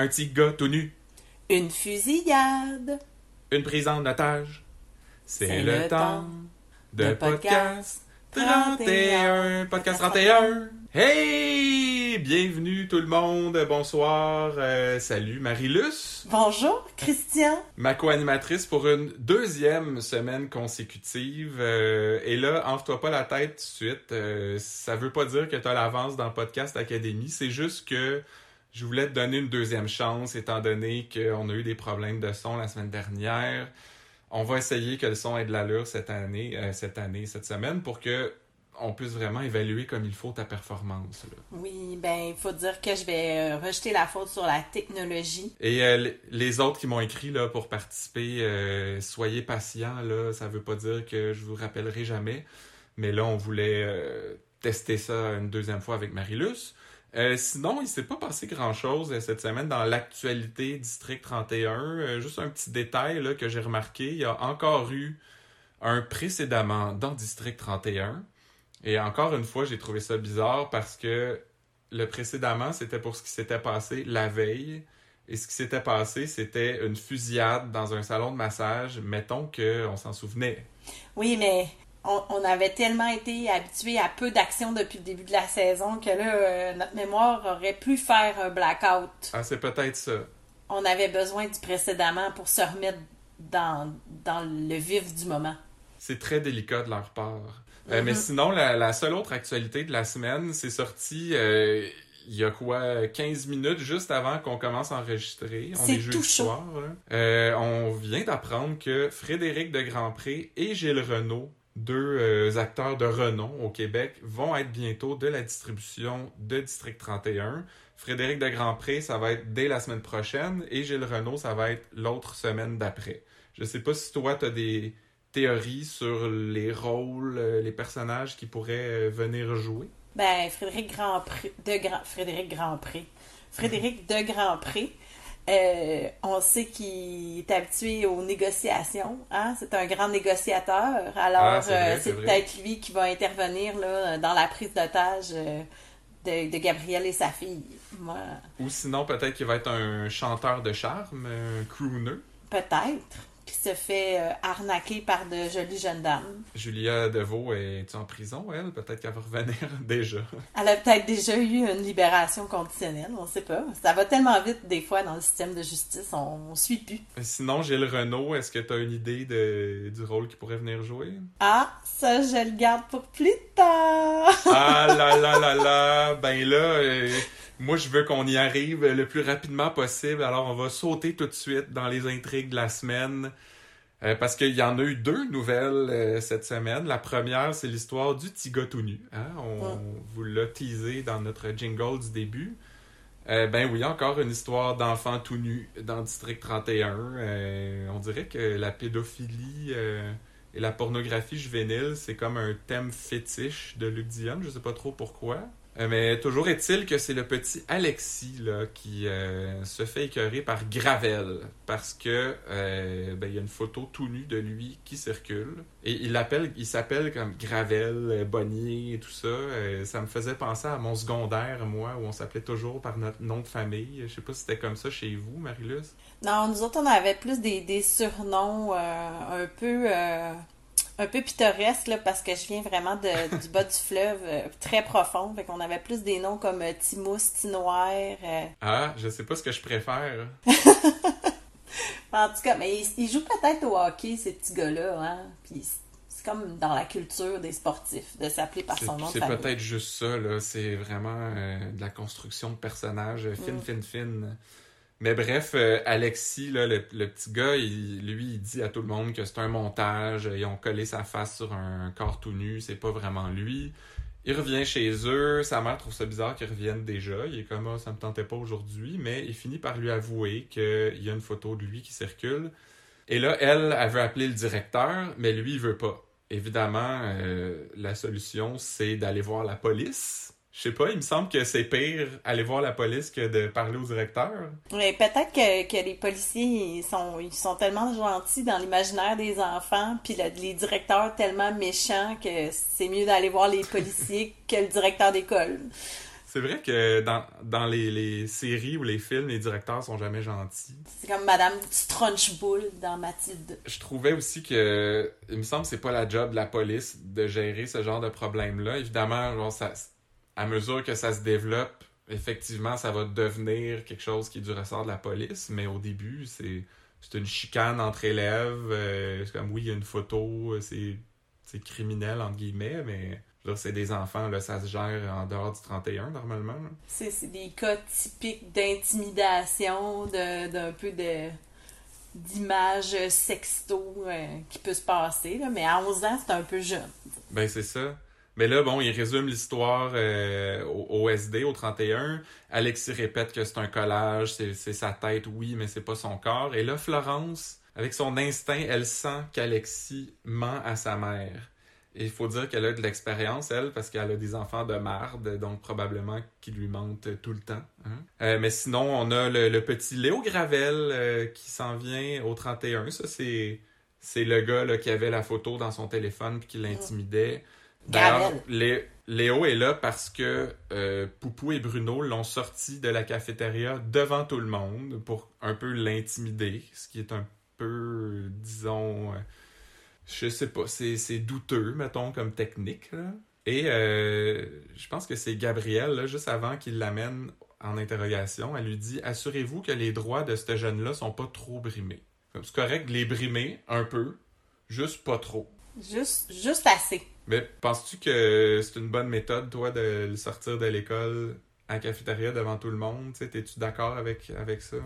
Un petit gars tout nu. Une fusillade. Une prise en otage. C'est le, le temps de podcast podcast 31. Podcast 31. Hey! Bienvenue tout le monde. Bonsoir. Euh, salut Marie-Luce, Bonjour, Christian. ma co-animatrice pour une deuxième semaine consécutive. Euh, et là, enfle-toi pas la tête tout de suite. Euh, ça veut pas dire que tu as l'avance dans Podcast Academy. C'est juste que je voulais te donner une deuxième chance étant donné qu'on a eu des problèmes de son la semaine dernière. On va essayer que le son ait de l'allure cette année, euh, cette année, cette semaine pour que on puisse vraiment évaluer comme il faut ta performance. là. Oui, ben, il faut dire que je vais euh, rejeter la faute sur la technologie. Et euh, les autres qui m'ont écrit là, pour participer, euh, soyez patients. Là, ça veut pas dire que je vous rappellerai jamais. Mais là, on voulait tester ça une deuxième fois avec Marilus. Euh, sinon, il s'est pas passé grand-chose euh, cette semaine dans l'actualité District 31. Euh, juste un petit détail là, que j'ai remarqué. Il y a encore eu un précédemment dans District 31. Et encore une fois, j'ai trouvé ça bizarre parce que le précédemment, c'était pour ce qui s'était passé la veille. Et ce qui s'était passé, c'était une fusillade dans un salon de massage. Mettons qu'on s'en souvenait. Oui, mais on, on avait tellement été habitués à peu d'actions depuis le début de la saison que là, euh, notre mémoire aurait pu faire un blackout. Ah, c'est peut-être ça. On avait besoin du précédemment pour se remettre dans, dans le vif du moment. C'est très délicat de leur part. Euh, Mhm. Mais sinon, la, la seule autre actualité de la semaine, c'est sorti euh, il y a quoi, 15 minutes juste avant qu'on commence à enregistrer. On est tout chaud. soir. on vient d'apprendre que Frédéric de Grandpré et Gilles Renault, deux euh, acteurs de renom au Québec, vont être bientôt de la distribution de District 31. Frédéric de Grandpré, ça va être dès la semaine prochaine et Gilles Renault, ça va être l'autre semaine d'après. Je sais pas si toi, tu as des théories sur les rôles, euh, les personnages qui pourraient euh, venir jouer? Ben, Frédéric de Grand, Frédéric Grandpré, Frédéric de Grandpré, euh, on sait qu'il est habitué aux négociations, hein? C'est un grand négociateur. Alors, Ah, c'est euh, peut-être lui qui va intervenir là, dans la prise d'otage euh, de, de Gabriel et sa fille. Moi, Ou sinon, peut-être qu'il va être un chanteur de charme, un crooner. peut-être, qui se fait euh, arnaquer par de jolies jeunes dames. Julia Deveau est en prison, elle? Peut-être qu'elle va revenir déjà. Elle a peut-être déjà eu une libération conditionnelle, on sait pas. Ça va tellement vite des fois dans le système de justice, on, on suit plus. Sinon, Gilles Renault, est-ce que tu as une idée de, du rôle qu'il pourrait venir jouer? Ah, ça je le garde pour plus tard. Ah là là là là! Ben là, euh, moi je veux qu'on y arrive le plus rapidement possible. Alors on va sauter tout de suite dans les intrigues de la semaine. Euh, parce qu'il y en a eu deux nouvelles euh, cette semaine. La première, c'est l'histoire du gars tout nu. hein? On vous l'a teasé dans notre jingle du début. Euh, ben oui, encore une histoire d'enfant tout nu dans District 31. Euh, on dirait que la pédophilie et la pornographie juvénile, c'est comme un thème fétiche de Luc Dion. Je sais pas trop pourquoi. Euh, mais toujours est-il que c'est le petit Alexis là, qui euh, se fait écœurer par Gravel parce que euh, ben, il y a une photo tout nu de lui qui circule et il l'appelle, il s'appelle comme Gravel, Bonnier et tout ça. Ça me faisait penser à mon secondaire moi où on s'appelait toujours par notre nom de famille. Je sais pas si c'était comme ça chez vous, Marilus. Non, nous autres on avait plus des, surnoms un peu un peu pittoresques là, parce que je viens vraiment de, du bas du fleuve, euh, très profond. Fait qu'on avait plus des noms comme euh, Timousse, Tinoir. euh. Ah, je sais pas ce que je préfère. En tout cas, mais ils, ils jouent peut-être au hockey ces petits gars-là, hein. Puis c'est comme dans la culture des sportifs de s'appeler par son nom c'est peut-être juste ça, là. C'est vraiment euh, de la construction de personnages euh, fine, Mm. fine, fine. Mais bref, euh, Alexis, le, petit gars, lui, il dit à tout le monde que c'est un montage. Ils ont collé sa face sur un corps tout nu. C'est pas vraiment lui. Il revient chez eux. Sa mère trouve ça bizarre qu'il revienne déjà. Il est comme, ah, ça me tentait pas aujourd'hui. Mais il finit par lui avouer qu'il y a une photo de lui qui circule. Et là, elle, elle veut appeler le directeur, mais lui, il veut pas. Évidemment, euh, la solution, c'est d'aller voir la police. Je sais pas, il me semble que c'est pire aller voir la police que de parler au directeur. Mais peut-être que, que les policiers ils sont, ils sont tellement gentils dans l'imaginaire des enfants, puis le- les directeurs tellement méchants que c'est mieux d'aller voir les policiers que le directeur d'école. C'est vrai que dans, dans les, les séries ou les films, les directeurs sont jamais gentils. C'est comme Madame Strunchbull dans Mathilde. Je trouvais aussi que, il me semble que c'est pas la job de la police de gérer ce genre de problème-là. Évidemment, genre, ça, à mesure que ça se développe, effectivement, ça va devenir quelque chose qui est du ressort de la police, mais au début, c'est c'est une chicane entre élèves. euh, c'est comme, oui, il y a une photo, c'est criminel, entre guillemets, mais là, c'est des enfants, là, ça se gère en dehors du 31, normalement. C'est c'est des cas typiques d'intimidation, d'un peu de d'image sexto euh, qui peut se passer. Là. Mais à 11 ans, c'est un peu jeune. Ben, c'est ça. Mais là, bon, il résume l'histoire euh, au, SD, au 31. Alexis répète que c'est un collage, c'est sa tête, oui, mais c'est pas son corps. Et là, Florence, avec son instinct, elle sent qu'Alexis ment à sa mère. Il faut dire qu'elle a de l'expérience, elle, parce qu'elle a des enfants de marde, donc probablement qui lui mentent tout le temps. hein. Euh, mais sinon, on a le, petit Léo Gravel euh, qui s'en vient au 31. Ça, c'est le gars qui avait la photo dans son téléphone puis qui l'intimidait. D'ailleurs. Lé- Léo est là parce que euh, Poupou et Bruno l'ont sorti de la cafétéria devant tout le monde pour un peu l'intimider, ce qui est un peu, disons, euh, je sais pas, c'est c'est douteux, mettons, comme technique. là. Et euh, je pense que c'est Gabrielle, là, juste avant qu'il l'amène en interrogation, elle lui dit Assurez-vous que les droits de ce jeune-là sont pas trop brimés. Comme C'est correct de les brimer un peu, juste pas trop. Juste, juste assez. Mais penses-tu que c'est une bonne méthode, toi, de le sortir de l'école la cafétéria devant tout le monde? Tu sais, T'es-tu d'accord avec, avec ça?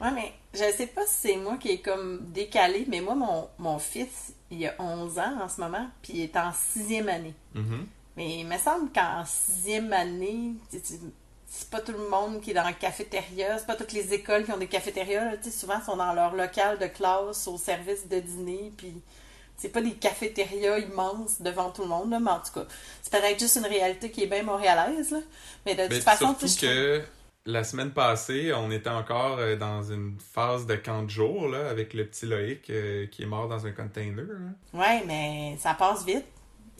Ouais, mais je sais pas si c'est moi qui est comme décalé, mais moi, mon, mon fils, il a 11 ans en ce moment, puis il est en sixième année. Mhm. Mais il me semble qu'en sixième année, c'est pas tout le monde qui est dans la cafétéria, c'est pas toutes les écoles qui ont des cafétérias. là. Souvent, ils sont dans leur local de classe, au service de dîner, puis c'est pas des cafétérias immenses devant tout le monde, là, mais en tout cas, c'est peut-être juste une réalité qui est bien montréalaise, là. Mais de toute façon, surtout que la semaine passée, on était encore euh, dans une phase de camp de jour, là, avec le petit Loïc euh, qui est mort dans un container. là. Ouais, mais ça passe vite.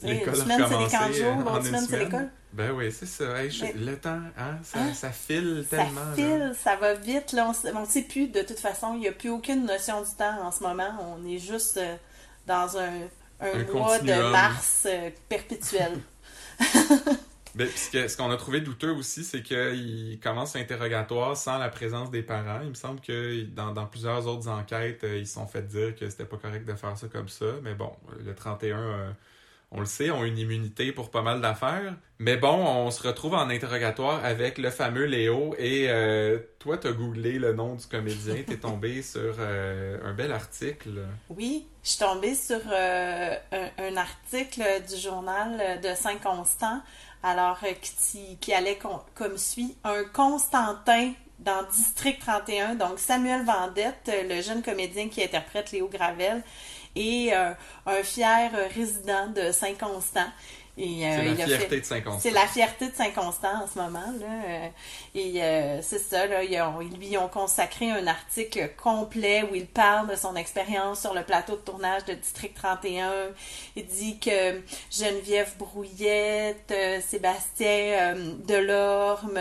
L'école semaine, c'est des camps de jour, euh, l'autre une semaine, c'est semaine. l'école. Ben oui, c'est ça. Hey, je- Mais- Le temps, hein, ça, Hein? ça file Ça tellement. là. file, ça va vite. Là, on, on sait plus, de toute façon, il n'y a plus aucune notion du temps en ce moment. On est juste euh, dans un, un Un mois de mars euh, perpétuel. Ben, ce qu'on a trouvé douteux aussi, c'est qu'il commence l'interrogatoire sans la présence des parents. Il me semble que dans, dans plusieurs autres enquêtes, euh, ils se sont fait dire que c'était pas correct de faire ça comme ça. Mais bon, le 31, euh, on le sait, ont une immunité pour pas mal d'affaires. Mais bon, on se retrouve en interrogatoire avec le fameux Léo. Et euh, toi, t'as googlé le nom du comédien. T'es tombé sur euh, un bel article. Oui, je suis tombée sur euh, un, article du journal de Saint-Constant, alors euh, qui, qui allait com- comme suit un Constantin dans District 31, donc Samuel Vendette, le jeune comédien qui interprète Léo Gravel, et euh, un fier euh, résident de Saint-Constant. Euh, C'est la fierté de Saint-Constant. c'est la fierté de Saint-Constant en ce moment. Là. euh, Et euh, c'est ça, là, ils, ont, ils lui ont consacré un article complet où il parle de son expérience sur le plateau de tournage de District 31. Il dit que Geneviève Brouillette, euh, Sébastien euh, Delorme,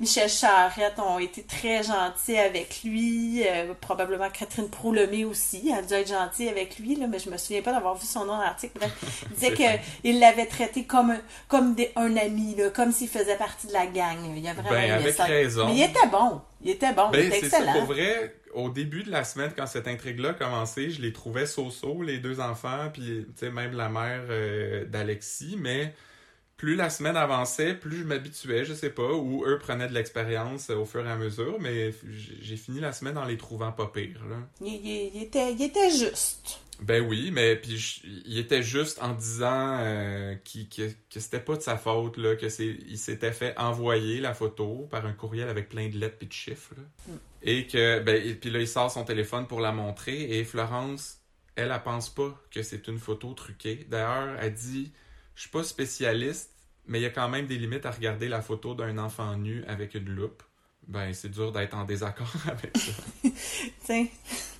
Michel Charrette ont été très gentils avec lui. probablement Catherine Proulemé aussi. Elle a dû être gentille avec lui, là, mais je me souviens pas d'avoir vu son nom dans l'article. Bref, il disait qu'il l'avait traité comme, comme des- un ami, là, comme s'il faisait partie de la gang. Il a vraiment Ben, aimé avec ça. raison. Mais il était bon. Il était bon. il Ben, était c'est ça, excellent. pour vrai, au début de la semaine, quand cette intrigue-là a commencé, je les trouvais so-so, les deux enfants, puis même la mère euh, d'Alexis, mais plus la semaine avançait, plus je m'habituais, je sais pas, ou eux prenaient de l'expérience euh, au fur et à mesure, mais j'ai fini la semaine en les trouvant pas pires, là. Il, il- il était, il était juste. Ben oui, mais puis je- il était juste en disant euh, que, que c'était pas de sa faute, là, que c'est il s'était fait envoyer la photo par un courriel avec plein de lettres et de chiffres. là. Mm. Et que ben et puis là il sort son téléphone pour la montrer et Florence, elle elle pense pas que c'est une photo truquée. D'ailleurs, elle dit je suis pas spécialiste, mais il y a quand même des limites à regarder la photo d'un enfant nu avec une loupe. Ben c'est dur d'être en désaccord avec ça. Tiens.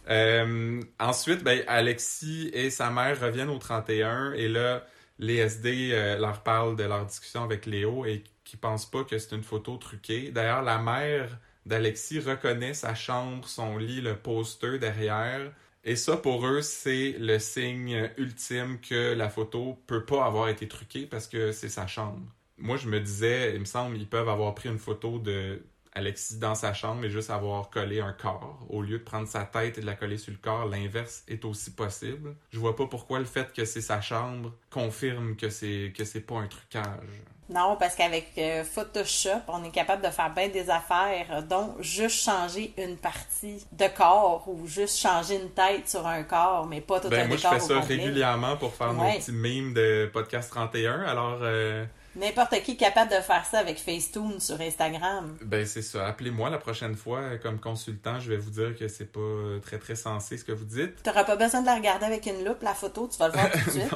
Euh, ensuite, ben, Alexis et sa mère reviennent au 31 et là, les SD euh, leur parlent de leur discussion avec Léo et qui pensent pas que c'est une photo truquée. D'ailleurs, la mère d'Alexis reconnaît sa chambre, son lit, le poster derrière. Et ça, pour eux, c'est le signe ultime que la photo peut pas avoir été truquée parce que c'est sa chambre. Moi, je me disais, il me semble, ils peuvent avoir pris une photo de Alexis dans sa chambre et juste avoir collé un corps. Au lieu de prendre sa tête et de la coller sur le corps, l'inverse est aussi possible. Je vois pas pourquoi le fait que c'est sa chambre confirme que c'est que c'est pas un trucage. Non, parce qu'avec euh, Photoshop, on est capable de faire bien des affaires, dont juste changer une partie de corps ou juste changer une tête sur un corps, mais pas tout ben, un moi, décor je fais ça complet. régulièrement pour faire Ouais. mon petit meme de podcast 31. Alors, euh, N'importe qui est capable de faire ça avec Facetune sur Instagram. ben c'est ça. Appelez-moi la prochaine fois euh, comme consultant. Je vais vous dire que c'est pas euh, très très sensé ce que vous dites. T'auras pas besoin de la regarder avec une loupe, la photo, tu vas le voir tout de suite.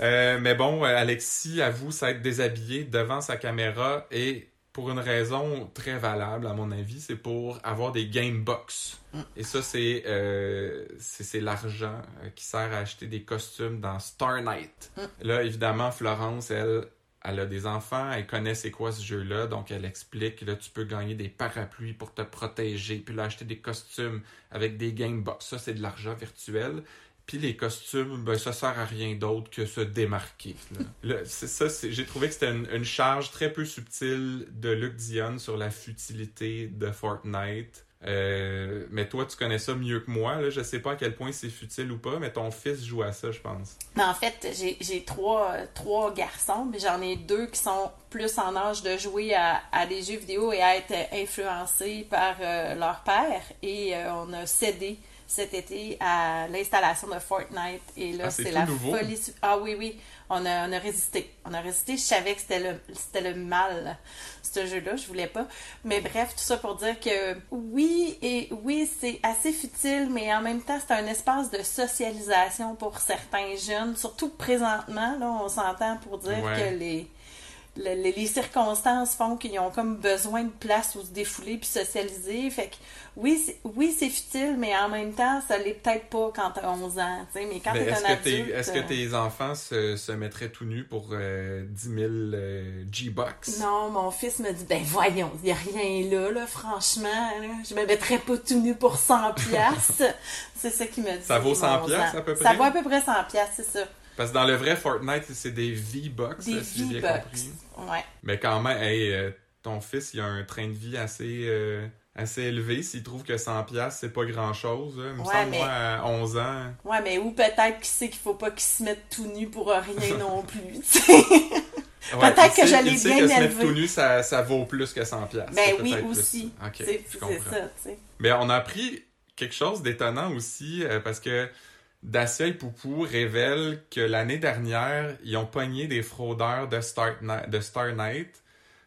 Euh, mais bon, euh, Alexis avoue s'être déshabillé devant sa caméra et pour une raison très valable, à mon avis, c'est pour avoir des game box. Et ça, c'est euh, l'argent qui sert à acheter des costumes dans Star Night. Là, évidemment, Florence, elle, elle a des enfants, elle connaît c'est quoi ce jeu-là, donc elle explique, là, tu peux gagner des parapluies pour te protéger, puis là, acheter des costumes avec des game box. Ça, c'est de l'argent virtuel. Puis les costumes, ben, ça sert à rien d'autre que se démarquer. là. Ça, j'ai trouvé que c'était une, une charge très peu subtile de Luc Dion sur la futilité de Fortnite. Euh, mais toi, tu connais ça mieux que moi. Là. Je sais pas à quel point c'est futile ou pas, mais ton fils joue à ça, je pense. Mais en fait, j'ai trois, trois garçons, mais j'en ai deux qui sont plus en âge de jouer à, à des jeux vidéo et à être influencés par euh, leur père. Et euh, on a cédé cet été à l'installation de Fortnite. Et là, Ah, c'est la nouveau? folie. Ah oui, oui. On a, on a résisté. On a résisté. Je savais que c'était le, c'était le mal, ce jeu-là. Je voulais pas. Mais bref, tout ça pour dire que oui, et oui, c'est assez futile, mais en même temps, c'est un espace de socialisation pour certains jeunes. Surtout présentement, là, on s'entend pour dire Ouais. que les, le- les, les circonstances font qu'ils ont comme besoin de place où se défouler puis socialiser. Fait que oui, c'est, oui, c'est futile, mais en même temps, ça l'est peut-être pas quand t'as 11 ans. Mais quand Mais t'es est-ce un que, tes- est-ce que euh, tes enfants se, se mettraient tout nus pour euh, 10 000 euh, G-Bucks? Non, mon fils me dit, ben voyons, il n'y a rien là, là, franchement. Là, je me mettrais pas tout nu pour 100 piastres. c'est ça qu'il me dit. Ça vaut 100 mon piastres, ans. à peu près? Ça vaut à peu près 100 piastres, c'est ça. Parce que dans le vrai Fortnite, c'est des V-Bucks, si j'ai bien compris. Ouais. Mais quand même, hey, euh, ton fils, il a un train de vie assez, euh, assez élevé. S'il trouve que 100$, piastres, c'est pas grand-chose. là. Il me Ouais, semble, mais- moi, à 11 ans. Ouais, mais ou peut-être qu'il sait qu'il faut pas qu'il se mette tout nu pour rien non plus. Ouais, Peut-être que l'ai il sait bien que se mettre tout nu, ça, ça vaut plus que 100$. piastres. ben oui, plus aussi. C'est ça, tu sais. Mais on a appris quelque chose d'étonnant aussi, euh, parce que Dacia et Poupou révèlent que l'année dernière, ils ont pogné des fraudeurs de Star, de Star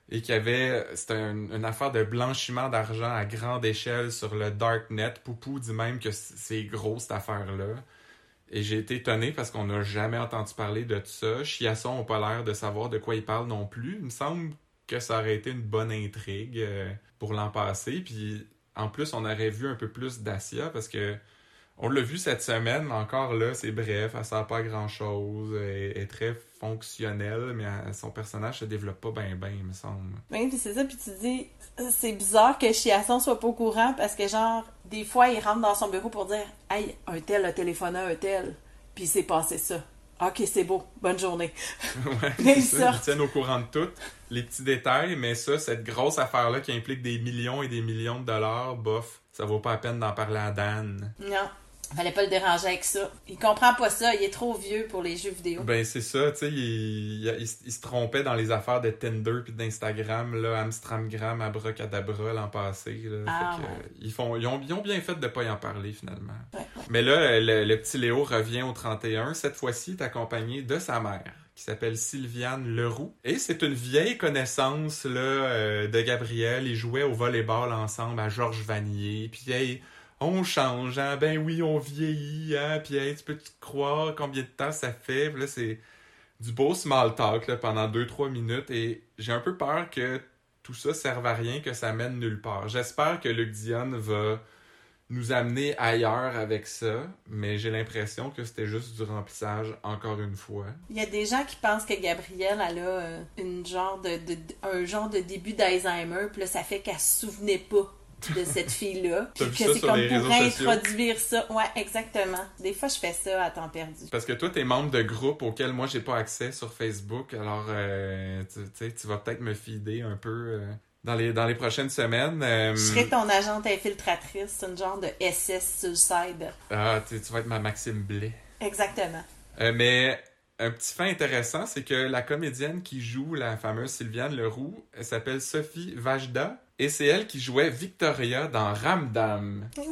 et qu'il y avait, c'était un- une affaire de blanchiment d'argent à grande échelle sur le Darknet. Poupou dit même que c'est gros cette affaire-là. Et j'ai été étonné parce qu'on n'a jamais entendu parler de tout ça. Chiasson n'a pas l'air de savoir de quoi il parle non plus. Il me semble que ça aurait été une bonne intrigue euh, pour l'an passé. Puis en plus, on aurait vu un peu plus d'Asia parce que on l'a vu cette semaine, mais encore là, c'est bref, elle sert pas à grand chose, elle est très fonctionnelle, mais elle- son personnage se développe pas bien, bien, il me semble. Oui, puis c'est ça, puis tu dis, c'est bizarre que Chiasson soit pas au courant parce que, genre, des fois, il rentre dans son bureau pour dire Hey, un tel a téléphoné à un tel, puis il s'est passé ça. Ok, c'est beau, bonne journée. ouais, Mais c'est ils ça, ils tiennent au courant de tout, les petits détails, mais ça, cette grosse affaire-là qui implique des millions et des millions de dollars, bof, ça vaut pas la peine d'en parler à Dan. Non, fallait pas le déranger avec ça. Il comprend pas ça, il est trop vieux pour les jeux vidéo. Ben c'est ça, tu sais, il, il- il se- il se trompait dans les affaires de Tinder puis d'Instagram, là, Amstramgram, Abracadabra l'an passé. Là, Ah, Fait que, ouais. euh, ils, font, ils, ont, ils ont bien fait de pas y en parler finalement. Ouais. Mais là, le, le petit Léo revient au 31. Cette fois-ci, il est accompagné de sa mère, qui s'appelle Sylviane Leroux. Et c'est une vieille connaissance là, euh, de Gabriel. Ils jouaient au volleyball ensemble à Georges Vanier. Puis on change, hein? ben oui, on vieillit, hein? puis tu peux te croire combien de temps ça fait? Là, c'est du beau small talk là, pendant 2-3 minutes. Et j'ai un peu peur que tout ça serve à rien, que ça mène nulle part. J'espère que Luc Dion va nous amener ailleurs avec ça, mais j'ai l'impression que c'était juste du remplissage encore une fois. Il y a des gens qui pensent que Gabrielle, elle a euh, une genre de, de- un genre de début d'Alzheimer, puis là, ça fait qu'elle se souvenait pas de cette fille-là. Puis que c'est comme pour introduire ça. Ouais, exactement. Des fois, je fais ça à temps perdu. Parce que toi, t'es membre de groupes auxquels moi, j'ai pas accès sur Facebook, alors euh, tu sais, tu vas peut-être me fider un peu euh, dans, les, dans les prochaines semaines. Euh, Je serais ton agente infiltratrice, c'est une genre de SS Suicide. ah, tu tu vas être ma Maxime Blais. Exactement. Mais un petit fait intéressant, c'est que la comédienne qui joue la fameuse Sylviane Leroux, elle s'appelle Sophie Vajda, et c'est elle qui jouait Victoria dans Ramdam. Oui!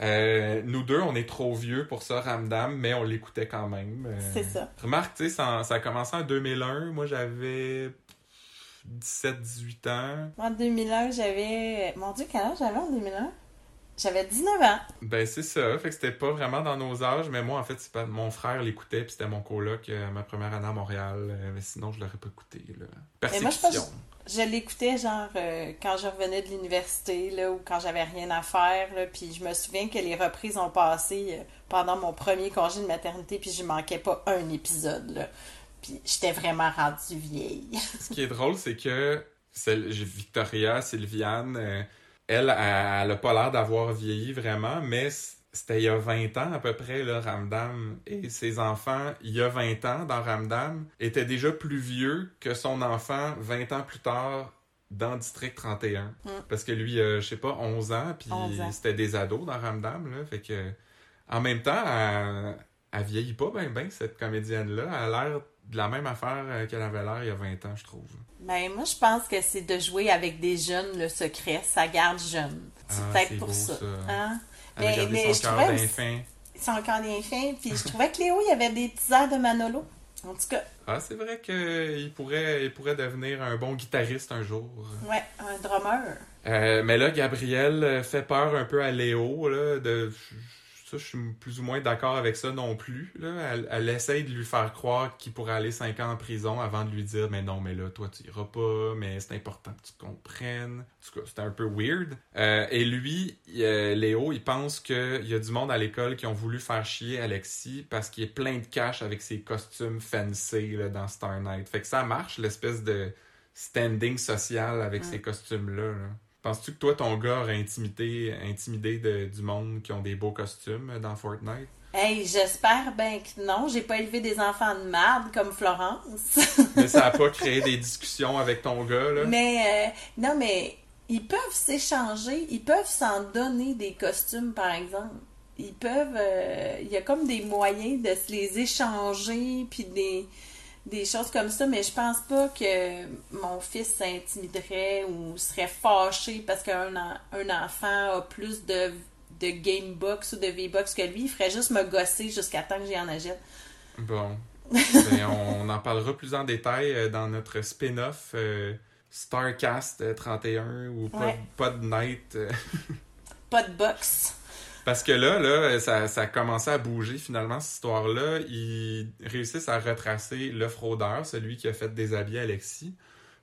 Euh, nous deux, on est trop vieux pour ça, Ramdam, mais on l'écoutait quand même. Euh, C'est ça. Remarque, tu sais, ça, ça a commencé en 2001. Moi, j'avais 17-18 ans. Moi, en 2001, j'avais... Mon Dieu, quel âge j'avais en 2001? J'avais 19 ans. Ben, c'est ça. Fait que c'était pas vraiment dans nos âges, mais moi, en fait, c'est pas... mon frère l'écoutait, puis c'était mon coloc euh, ma première année à Montréal. Mais sinon, je l'aurais pas écouté, là. Mais moi, je Persécution. pense- Je l'écoutais genre euh, quand je revenais de l'université là ou quand j'avais rien à faire là, puis je me souviens que les reprises ont passé euh, pendant mon premier congé de maternité puis je manquais pas un épisode là. Puis j'étais vraiment rendue vieille. Ce qui est drôle, c'est que Victoria, Sylviane, euh, elle, elle, elle a pas l'air d'avoir vieilli vraiment, mais c'était il y a 20 ans à peu près, là, Ramdam. Et ses enfants, il y a 20 ans, dans Ramdam, étaient déjà plus vieux que son enfant 20 ans plus tard dans District 31. Mm. Parce que lui, euh, je sais pas, 11 ans, puis 11 ans. c'était des ados dans Ramdam, là. Fait que, en même temps, elle, elle vieillit pas bien, bien, cette comédienne-là. Elle a l'air de la même affaire euh, qu'elle avait l'air il y a 20 ans, je trouve. Ben moi je pense que c'est de jouer avec des jeunes le secret, ça garde jeune. C'est Ah, peut-être pour beau, ça. ça. Hein? Elle a Mais- gardé mais son cœur trouvais bien aussi- fin. C'est encore bien fin. Puis je trouvais que Léo il y avait des petits airs de Manolo. En tout cas, Ah, c'est vrai qu'il pourrait, il pourrait devenir un bon guitariste un jour. ouais, un drummer. Euh, mais là, Gabriel euh, fait peur un peu à Léo. Là, de... Ça, je suis plus ou moins d'accord avec ça non plus. Là. Elle, elle essaye de lui faire croire qu'il pourrait aller 5 ans en prison avant de lui dire Mais non, mais là, toi, tu iras pas, mais c'est important que tu comprennes. En tout cas, c'était un peu weird. Euh, et lui, il- euh, Léo, il pense qu'il y a du monde à l'école qui ont voulu faire chier Alexis parce qu'il est plein de cash avec ses costumes fancy là, dans Star Night. Fait que ça marche, l'espèce de standing social avec Mm. ces costumes-là. là. Penses-tu que toi, ton gars aurait intimidé, intimidé de- du monde qui ont des beaux costumes euh, dans Fortnite? Hey, j'espère bien que non. J'ai pas élevé des enfants de marde comme Florence. Mais ça a pas créé des discussions avec ton gars, là? mais euh, non, mais ils peuvent s'échanger, ils peuvent s'en donner des costumes, par exemple. Ils peuvent. euh, Il y a comme des moyens de se les échanger, puis des, des choses comme ça, mais je pense pas que mon fils s'intimiderait ou serait fâché parce qu'un en- un enfant a plus de, de Gamebox ou de V-Box que lui. Il ferait juste me gosser jusqu'à temps que j'y en achète. Bon. Ben, on en parlera plus en détail euh, dans notre spin-off euh, Starcast euh, 31 ou Pod, Ouais. Pod Night. euh, Pas de box. Parce que là, là, ça, ça a à bouger finalement, cette histoire-là. Ils réussissent à retracer le fraudeur, celui qui a fait déshabiller Alexis.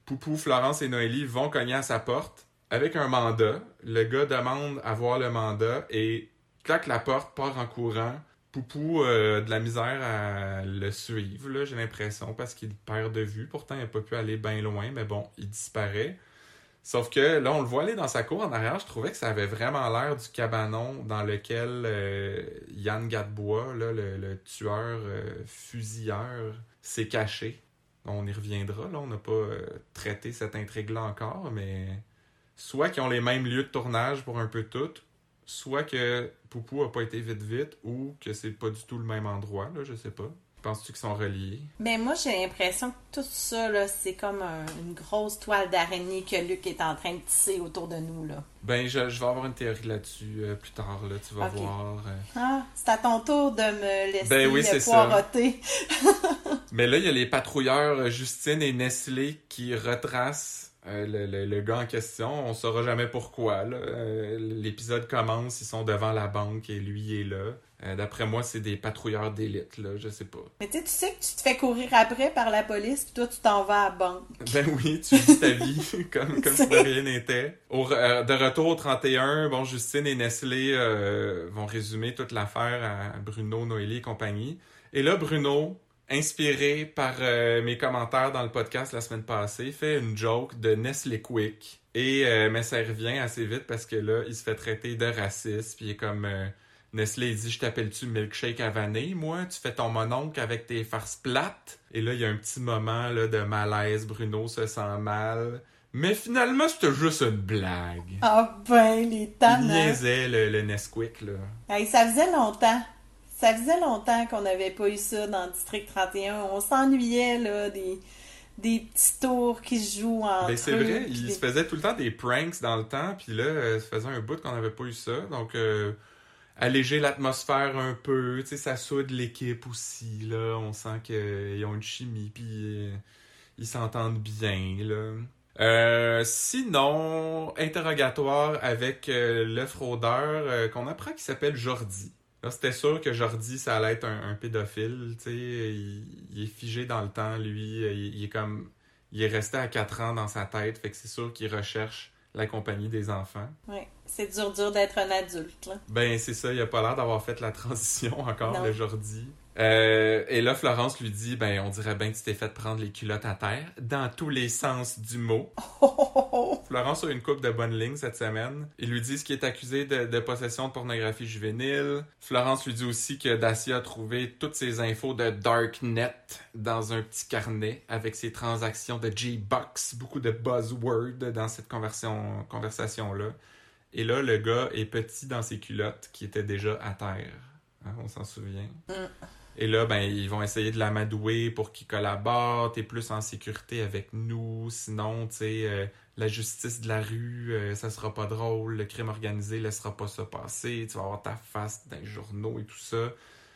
Poupou, Florence et Noélie vont cogner à sa porte avec un mandat. Le gars demande à voir le mandat et claque la porte, part en courant. Poupou euh, de la misère à le suivre, j'ai l'impression, parce qu'il perd de vue. Pourtant, il n'a pas pu aller bien loin, mais bon, il disparaît. Sauf que là, on le voit aller dans sa cour en arrière. Je trouvais que ça avait vraiment l'air du cabanon dans lequel euh, Yann Gadebois, le, tueur euh, fusilleur, s'est caché. On y reviendra. Là, on n'a pas euh, traité cette intrigue-là encore, mais soit qu'ils ont les mêmes lieux de tournage pour un peu tout, soit que Poupou a pas été vite vite, ou que c'est pas du tout le même endroit. Là, je sais pas. Penses-tu qu'ils sont reliés? Mais moi, j'ai l'impression que tout ça, là, c'est comme un- une grosse toile d'araignée que Luc est en train de tisser autour de nous, là. Ben, je, je vais avoir une théorie là-dessus euh, plus tard. Là, tu vas voir. euh. Ah, c'est à ton tour de me laisser Ben oui, euh, poireauter. Mais là, il y a les patrouilleurs Justine et Nestlé qui retracent Euh, le, le- le gars en question, on saura jamais pourquoi. Euh, L'épisode commence, ils sont devant la banque et lui il est là. Euh, D'après moi, c'est des patrouilleurs d'élite, là, je sais pas. Mais tu sais, que tu te fais courir après par la police, puis toi, tu t'en vas à la banque. Ben oui, tu vis ta vie comme, comme si de rien n'était. Euh, de retour au 31, bon, Justine et Nestlé euh, vont résumer toute l'affaire à Bruno, Noélie et compagnie. Et là, Bruno, inspiré par mes commentaires dans le podcast la semaine passée, fait une joke de Nestlé Quick. Et, mais ça revient assez vite parce que là, il se fait traiter de raciste. Puis il est comme... Nestlé il dit Je t'appelle-tu milkshake à vanille, moi? Tu fais ton mononcle avec tes farces plates? Et là, il y a un petit moment là, de malaise. Bruno se sent mal. Mais finalement, c'était juste une blague. Ah ben, les Il tannants. niaisait le, le Nesquik, là. Hey, ça faisait longtemps. Ça faisait longtemps qu'on n'avait pas eu ça dans le District 31. On s'ennuyait, là, des, des petits tours qui se jouent entre Ben, c'est vrai, il des- se faisait tout le temps des pranks dans le temps, puis là, euh, ça faisait un bout qu'on n'avait pas eu ça. Donc, euh, alléger l'atmosphère un peu, tu ça soude l'équipe aussi, là. On sent qu'ils ont une chimie, puis euh, ils s'entendent bien, là. Euh, sinon, interrogatoire avec euh, le fraudeur euh, qu'on apprend qui s'appelle Jordi. C'était sûr que Jordi, ça allait être un, pédophile, tu sais. Il, est figé dans le temps, lui. Il, il est comme... Il est resté à 4 ans dans sa tête, fait que c'est sûr qu'il recherche la compagnie des enfants. Ouais, c'est dur, dur d'être un adulte, là. Ben, c'est ça, il a pas l'air d'avoir fait la transition encore, Non. le Jordi. Euh, et là, Florence lui dit, ben, on dirait bien que tu t'es fait prendre les culottes à terre, dans tous les sens du mot. Oh, oh, oh, oh. Florence a une coupe de bonnes lignes cette semaine. Ils lui disent qu'il est accusé de, de possession de pornographie juvénile. Florence lui dit aussi que Dacia a trouvé toutes ses infos de Darknet dans un petit carnet avec ses transactions de G-Bucks, beaucoup de buzzwords dans cette conversation-là. Et là, le gars est petit dans ses culottes qui étaient déjà à terre. Hein, on s'en souvient. Mm. Et là, ben, ils vont essayer de l'amadouer pour qu'il collabore. T'es plus en sécurité avec nous. Sinon, tu sais, euh, la justice de la rue, euh, ça sera pas drôle. Le crime organisé laissera pas ça passer. Tu vas avoir ta face dans les journaux et tout ça.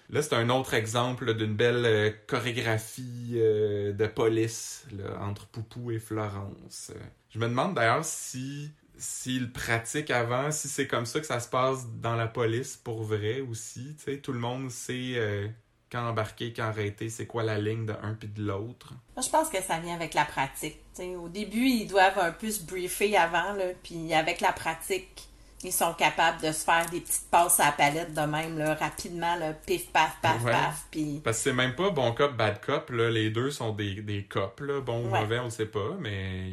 Là, c'est un autre exemple d'une belle euh, chorégraphie euh, de police là, entre Poupou et Florence. Je me demande d'ailleurs si s'il pratique avant, si c'est comme ça que ça se passe dans la police pour vrai aussi. Tu sais, tout le monde sait quand embarquer, quand arrêter, c'est quoi la ligne de un puis de l'autre? Moi, je pense que ça vient avec la pratique. T'sais, au début, ils doivent un peu se briefer avant, là, puis avec la pratique, ils sont capables de se faire des petites passes à la palette de même, là, rapidement, là, pif, paf, paf, Ouais. paf, puis... Parce que c'est même pas bon cop, bad cop. Là. Les deux sont des, des cops. Là. Bon ou Ouais. mauvais, on le sait pas, mais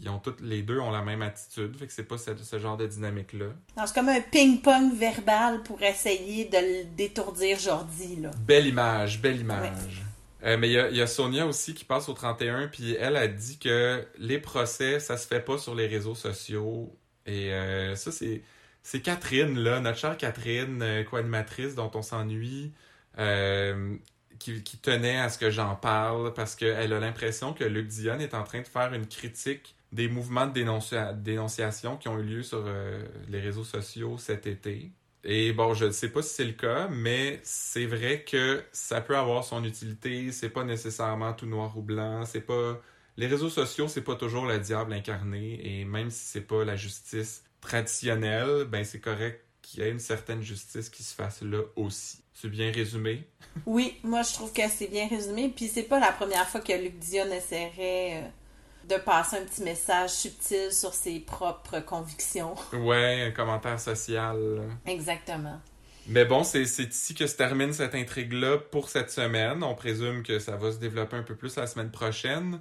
ils ont toutes, les deux ont la même attitude. Fait que c'est pas ce, ce genre de dynamique-là. Non, C'est comme un ping-pong verbal pour essayer de le détourdir Jordi, là. Belle image, belle image. Euh, mais il y a, il y a Sonia aussi qui passe au 31, puis elle a dit que les procès, ça se fait pas sur les réseaux sociaux. Et euh, ça, c'est c'est Catherine, là, notre chère Catherine, euh, co-animatrice dont on s'ennuie, euh, qui, qui tenait à ce que j'en parle parce qu'elle a l'impression que Luc Dion est en train de faire une critique des mouvements de dénoncia- dénonciation qui ont eu lieu sur euh, les réseaux sociaux cet été. Et bon, je ne sais pas si c'est le cas, mais c'est vrai que ça peut avoir son utilité. C'est pas nécessairement tout noir ou blanc. C'est pas les réseaux sociaux, c'est pas toujours le diable incarné. Et même si c'est pas la justice traditionnelle, ben c'est correct qu'il y ait une certaine justice qui se fasse là aussi. C'est bien résumé? Oui, moi, je trouve que c'est bien résumé, puis c'est pas la première fois que Luc Dion essaierait euh, de passer un petit message subtil sur ses propres convictions. Ouais, un commentaire social. Exactement. Mais bon, c'est c'est ici que se termine cette intrigue-là pour cette semaine. On présume que ça va se développer un peu plus la semaine prochaine.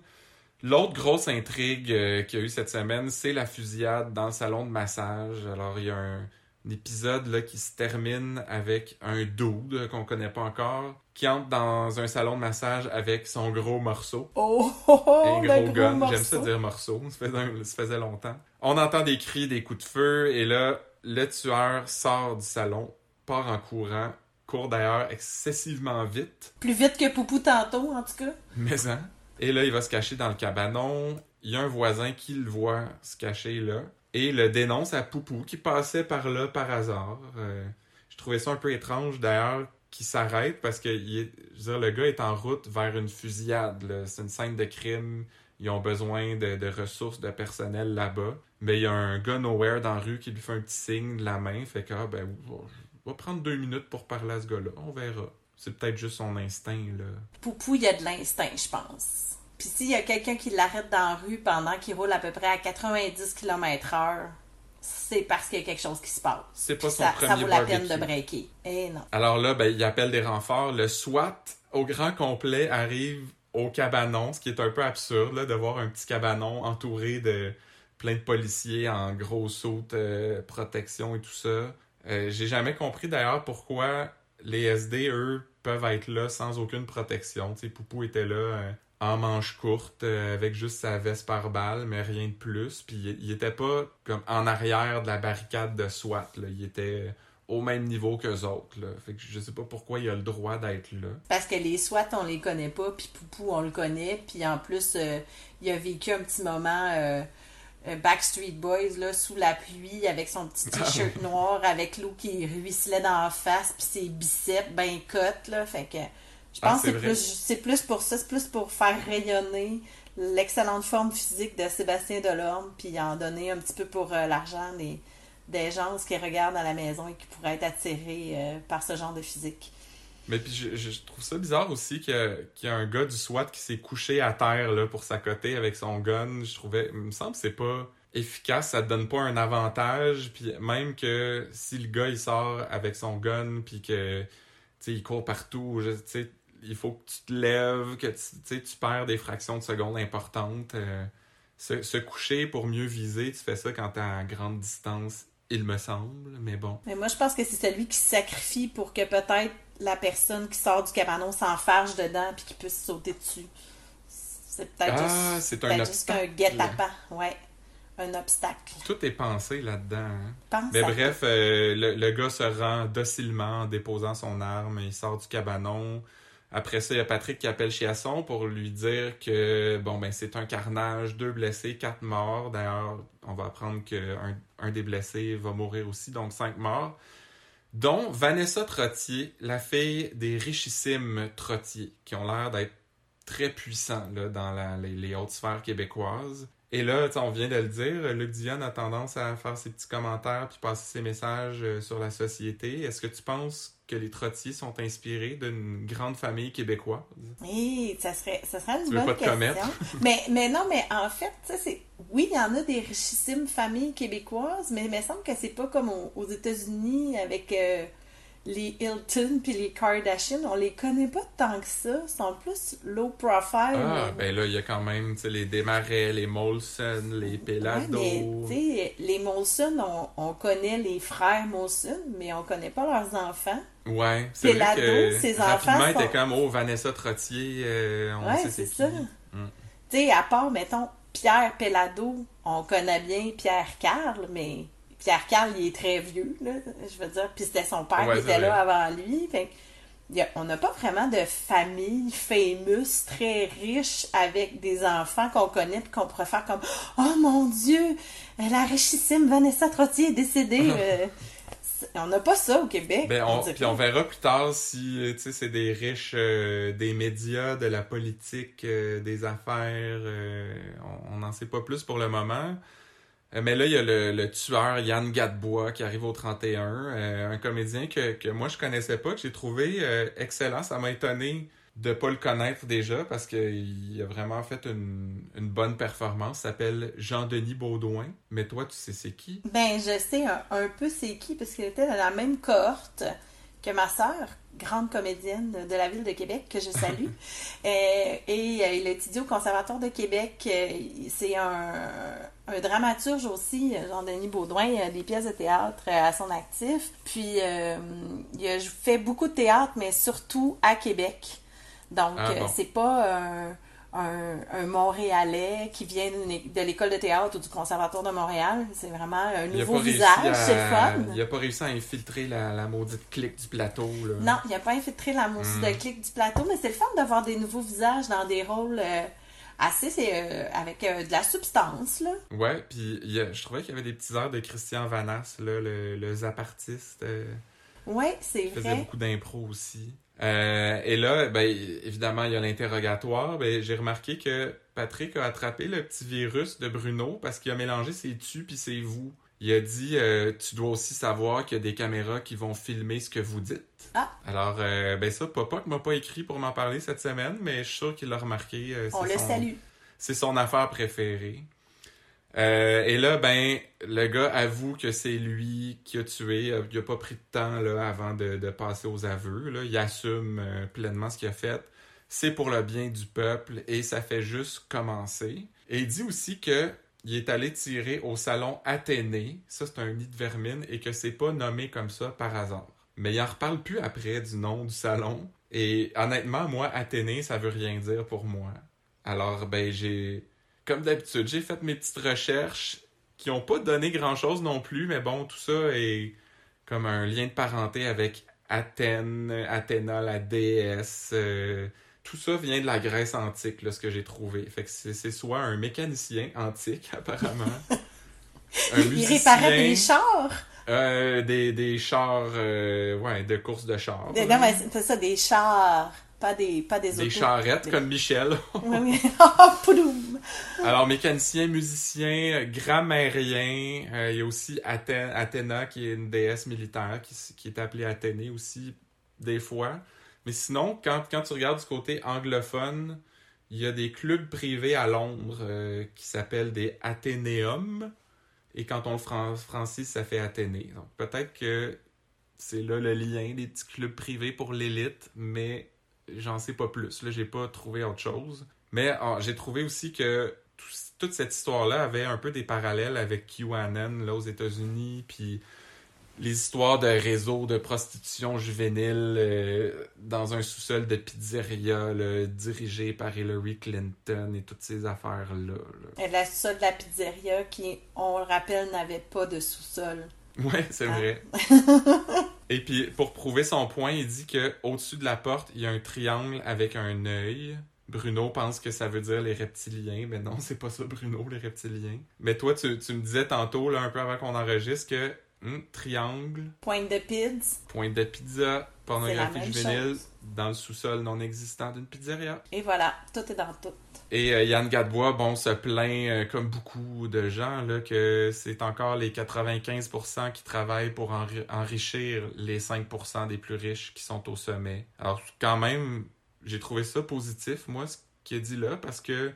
L'autre grosse intrigue euh, qu'il y a eu cette semaine, c'est la fusillade dans le salon de massage. Alors, il y a un, un épisode là, qui se termine avec un dude qu'on connaît pas encore, qui entre dans un salon de massage avec son gros morceau. Oh, oh, oh, Un gros gros gun, morceau. j'aime ça dire morceau, ça faisait, ça faisait longtemps. On entend des cris, des coups de feu, et là, le tueur sort du salon, part en courant, court d'ailleurs excessivement vite, Plus vite que Poupou tantôt, en tout cas. mais hein. Et là, il va se cacher dans le cabanon. Il y a un voisin qui le voit se cacher là, et le dénonce à Poupou, qui passait par là par hasard. Euh, je trouvais ça un peu étrange d'ailleurs qu'il s'arrête parce que le gars est en route vers une fusillade. C'est une scène de crime. ils ont besoin de, de ressources de personnel là-bas. Mais il y a un gars nowhere dans la rue qui lui fait un petit signe de la main, fait que, ah, ben, on va prendre deux minutes pour parler à ce gars-là, on verra. C'est peut-être juste son instinct, là. Poupou, il y a de l'instinct, je pense. Puis s'il y a quelqu'un qui l'arrête dans la rue pendant qu'il roule à peu près à 90 km/h, c'est parce qu'il y a quelque chose qui se passe. C'est pas son ça, premier ça vaut la barbecue. peine de breaker. Eh non. Alors là, ben, il appelle des renforts. Le SWAT, au grand complet, arrive au cabanon, ce qui est un peu absurde, là, de voir un petit cabanon entouré de plein de policiers en gros sautes, euh, protection et tout ça. Euh, J'ai jamais compris d'ailleurs pourquoi les SD, eux, peuvent être là sans aucune protection. Sais, Poupou était là euh, en manche courte, euh, avec juste sa veste par balle, mais rien de plus. Puis il, était pas comme en arrière de la barricade de SWAT. Là. Il était au même niveau qu'eux autres. Là. Fait que je sais pas pourquoi il a le droit d'être là. Parce que les SWAT, on les connaît pas, puis Poupou, on le connaît. Puis en plus, euh, il a vécu un petit moment euh, euh, Backstreet Boys, là, sous la pluie, avec son petit t-shirt noir, avec l'eau qui ruisselait dans la face, puis ses biceps ben cotes, là. Fait que je Ah, pense c'est que c'est plus, c'est plus pour ça, c'est plus pour faire rayonner l'excellente forme physique de Sébastien Delorme, puis en donner un petit peu pour euh, l'argent des, des gens qui regardent à la maison et qui pourraient être attirés euh, par ce genre de physique. Mais puis je, je trouve ça bizarre aussi qu'il y, a- qu'il y a un gars du SWAT qui s'est couché à terre là, pour s'accoter avec son gun. Je trouvais, il me semble que c'est pas efficace, ça te donne pas un avantage. Puis même que si le gars il sort avec son gun puis que tu sais il court partout, je- tu sais il faut que tu te lèves, que tu, tu perds des fractions de secondes importantes. Euh, se, se coucher pour mieux viser, tu fais ça quand t'es à grande distance, il me semble, mais bon. Mais moi, je pense que c'est celui qui sacrifie pour que peut-être la personne qui sort du cabanon s'enfarge dedans puis qu'il puisse sauter dessus. C'est peut-être Ah, juste, c'est un peut-être juste un guet-apens. Ouais, un obstacle. Tout est pensé là-dedans. hein. Pense Mais bref, euh, le, le gars se rend docilement en déposant son arme. Il sort du cabanon. Après ça, il y a Patrick qui appelle Chiasson pour lui dire que bon ben c'est un carnage, deux blessés, quatre morts. D'ailleurs, on va apprendre qu'un un des blessés va mourir aussi, donc cinq morts. Dont Vanessa Trottier, la fille des richissimes Trottier, qui ont l'air d'être très puissants là, dans les hautes sphères québécoises. Et là, tu sais, on vient de le dire, Luc Diane a tendance à faire ses petits commentaires puis passer ses messages euh, sur la société. Est-ce que tu penses que les trottiers sont inspirés d'une grande famille québécoise? Eh, ça serait, ça serait une Tu veux bonne pas question. mais, mais non, mais en fait, c'est- oui, il y en a des richissimes familles québécoises, mais il me semble que c'est pas comme au- aux, États-Unis avec euh, les Hilton puis les Kardashian. On les connaît pas tant que ça. Ils sont plus low profile. Ah, mais- ben là, il y a quand même les Desmarais, les Molson, les Ouais, Pelado. sais, les Molson, on, on connaît les frères Molson, mais on connaît pas leurs enfants. Ouais, c'est vrai Pelado, que ses rapidement, enfants il était sont- comme, oh, Vanessa Trottier, euh, on Ouais, sait c'est ça. Mm. Tu sais, à part, mettons, Pierre Pellado, on connaît bien Pierre Carl, mais Pierre Carl, il est très vieux, là, je veux dire. Puis c'était son père Ouais, qui était là avant lui. Fait que, il y a- on n'a pas vraiment de famille famous, très riche, avec des enfants qu'on connaît puis qu'on pourrait faire comme « Oh mon Dieu, la richissime Vanessa Trottier est décédée. Euh, On n'a pas ça au Québec. Ben, on, puis on verra plus tard si euh, tu sais, c'est des riches euh, des médias, de la politique, euh, des affaires. on n'en sait pas plus pour le moment. Euh, mais là, il y a le, le tueur Yann Gadebois qui arrive au 31, euh, un comédien que, que moi je connaissais pas, que j'ai trouvé euh, excellent. Ça m'a étonné de pas le connaître déjà parce qu'il a vraiment fait une, une bonne performance. Il s'appelle Jean-Denis Baudouin. Mais toi, tu sais c'est qui? Ben, je sais un, un peu c'est qui, parce qu'il était dans la même cohorte que ma sœur, grande comédienne de la ville de Québec, que je salue. Euh, et euh, il étudie au Conservatoire de Québec. C'est un, un dramaturge aussi, Jean-Denis Baudouin, il a des pièces de théâtre euh, à son actif. Puis, euh, il a fait beaucoup de théâtre, mais surtout à Québec. Donc, Ah, euh, bon. c'est pas un, un, un Montréalais qui vient de l'école de théâtre ou du Conservatoire de Montréal. C'est vraiment un nouveau visage, à- c'est fun. Il a pas réussi à infiltrer la, la maudite clique du plateau. Là. Non, il n'a pas infiltré la mousse Hmm. de clic du plateau, mais c'est le fun d'avoir des nouveaux visages dans des rôles euh, assez c'est, euh, avec euh, de la substance, là. Ouais, puis je trouvais qu'il y avait des petits airs de Christian Vanas, là, le, le zapartiste. euh, Ouais, c'est Il faisait vrai. beaucoup d'impro aussi. Euh, et là, ben, évidemment, il y a l'interrogatoire. Ben, j'ai remarqué que Patrick a attrapé le petit virus de Bruno parce qu'il a mélangé ses tu puis ses vous. Il a dit Tu dois aussi savoir qu'il y a des caméras qui vont filmer ce que vous dites. Ah. Alors, euh, ben ça, Papa m'a pas écrit pour m'en parler cette semaine, mais je suis sûr qu'il l'a remarqué. euh, On c'est le son- salue. C'est son affaire préférée. Euh, et là, ben, le gars avoue que c'est lui qui a tué. Euh, Il a pas pris de temps là, avant de, de passer aux aveux. Là. Il assume pleinement ce qu'il a fait. C'est pour le bien du peuple et ça fait juste commencer. Et il dit aussi que il est allé tirer au salon Athénée. Ça, c'est un nid de vermine et que c'est pas nommé comme ça par hasard. Mais il en reparle plus après du nom du salon. Et honnêtement, moi, Athénée, ça veut rien dire pour moi. Alors, ben, j'ai, comme d'habitude, j'ai fait mes petites recherches qui ont pas donné grand chose non plus, mais bon, tout ça est comme un lien de parenté avec Athènes, Athéna, la déesse. euh, tout ça vient de la Grèce antique, là, ce que j'ai trouvé. Fait que c'est soit un mécanicien antique, apparemment. un Il réparait des musicien, chars. Euh, des, des chars, euh, ouais, de courses de chars. Des- Non, mais c'est ça, des chars. Pas des, pas des Des autos. charrettes Des- comme Michel. Oui, oui. Oh. Alors, mécanicien, musicien, grammairien. euh, il y a aussi Athé- Athéna, qui est une déesse militaire, qui, est appelée Athénée aussi, des fois. Mais sinon, quand, quand tu regardes du côté anglophone, il y a des clubs privés à Londres qui s'appellent des Athénéums. Et quand on le fran- francise, ça fait Athénée. Donc, peut-être que c'est là le lien des petits clubs privés pour l'élite, mais j'en sais pas plus. Là, j'ai pas trouvé autre chose. Mais ah, j'ai trouvé aussi que tout- toute cette histoire-là avait un peu des parallèles avec QAnon là aux États-Unis, puis les histoires de réseaux de prostitution juvénile euh, dans un sous-sol de pizzeria là, dirigé par Hillary Clinton et toutes ces affaires-là. là. Et la sous-sol de la pizzeria qui, on le rappelle, n'avait pas de sous-sol. Ouais, c'est Ah. vrai. Et puis, pour prouver son point, il dit que au-dessus de la porte, il y a un triangle avec un œil. Bruno pense que ça veut dire les reptiliens, mais non, c'est pas ça, Bruno, les reptiliens. Mais toi, tu, tu me disais tantôt, là, un peu avant qu'on enregistre, que hum, triangle, Pointe de pids. pointe de pizza, pornographie juvénile, chose. dans le sous-sol non existant d'une pizzeria. Et voilà, tout est dans tout. Et euh, Yann Gadebois, bon, se plaint, euh, comme beaucoup de gens, là, que c'est encore les 95% qui travaillent pour enri- enrichir les 5% des plus riches qui sont au sommet. Alors, quand même, j'ai trouvé ça positif, moi, ce qu'il a dit là, parce que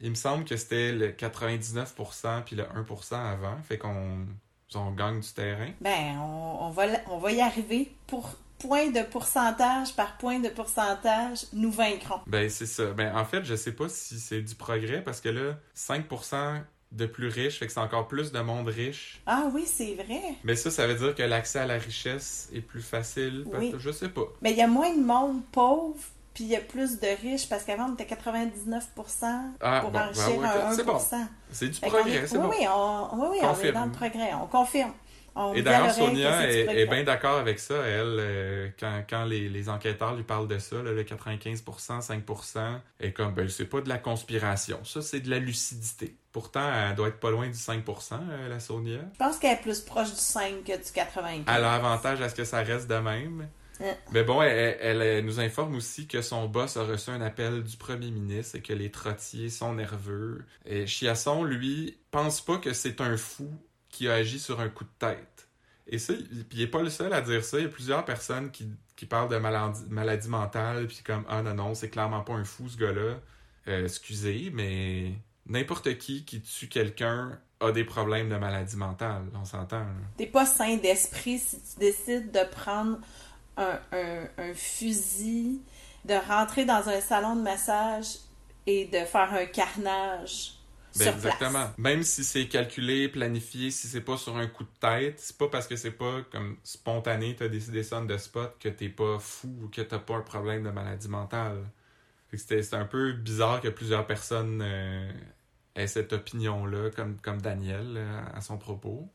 il me semble que c'était le 99% puis le 1% avant, fait qu'on on gagne du terrain. Ben, on, on va, on va y arriver. Pour point de pourcentage par point de pourcentage, nous vaincrons. Ben, c'est ça. Ben, en fait, je sais pas si c'est du progrès, parce que là, 5% de plus riches, fait que c'est encore plus de monde riche. Ah oui, c'est vrai. Mais ça, ça veut dire que l'accès à la richesse est plus facile. Oui. Je sais pas. Mais il y a moins de monde pauvre, puis il y a plus de riches, parce qu'avant, on était 99% Ah, pour bon, enrichir ben ouais, un 1%. c'est bon. Du progrès, est- c'est oui, bon. oui, on, oui, oui, on est dans le progrès. On confirme. On Et d'ailleurs, Sonia est, bien d'accord avec ça, elle, euh, quand, quand les, les enquêteurs lui parlent de ça, là, le 95%, 5%, est comme, ben, c'est pas de la conspiration, ça, c'est de la lucidité. Pourtant, elle doit être pas loin du 5%, euh, la Sonia. Je pense qu'elle est plus proche du 5 que du 95. Elle a avantage à ce que ça reste de même. Mais bon, elle, elle- elle nous informe aussi que son boss a reçu un appel du premier ministre et que les trottiers sont nerveux. Et Chiasson, lui, pense pas que c'est un fou qui a agi sur un coup de tête. Et ça, il, puis il est pas le seul à dire ça. Il y a plusieurs personnes qui, qui parlent de maladie, maladie mentale, puis comme, ah non, non, c'est clairement pas un fou, ce gars-là. Euh, excusez, mais n'importe qui qui tue quelqu'un a des problèmes de maladie mentale, on s'entend. T'es pas sain d'esprit si tu décides de prendre un, un- un fusil, de rentrer dans un salon de massage et de faire un carnage Ben, exactement. Même si c'est calculé, planifié, si c'est pas sur un coup de tête, c'est pas parce que c'est pas comme spontané, t'as décidé ça de spot que t'es pas fou ou que t'as pas un problème de maladie mentale. C'était c'est un peu bizarre que plusieurs personnes euh, aient cette opinion-là, comme, comme Daniel euh, à son propos.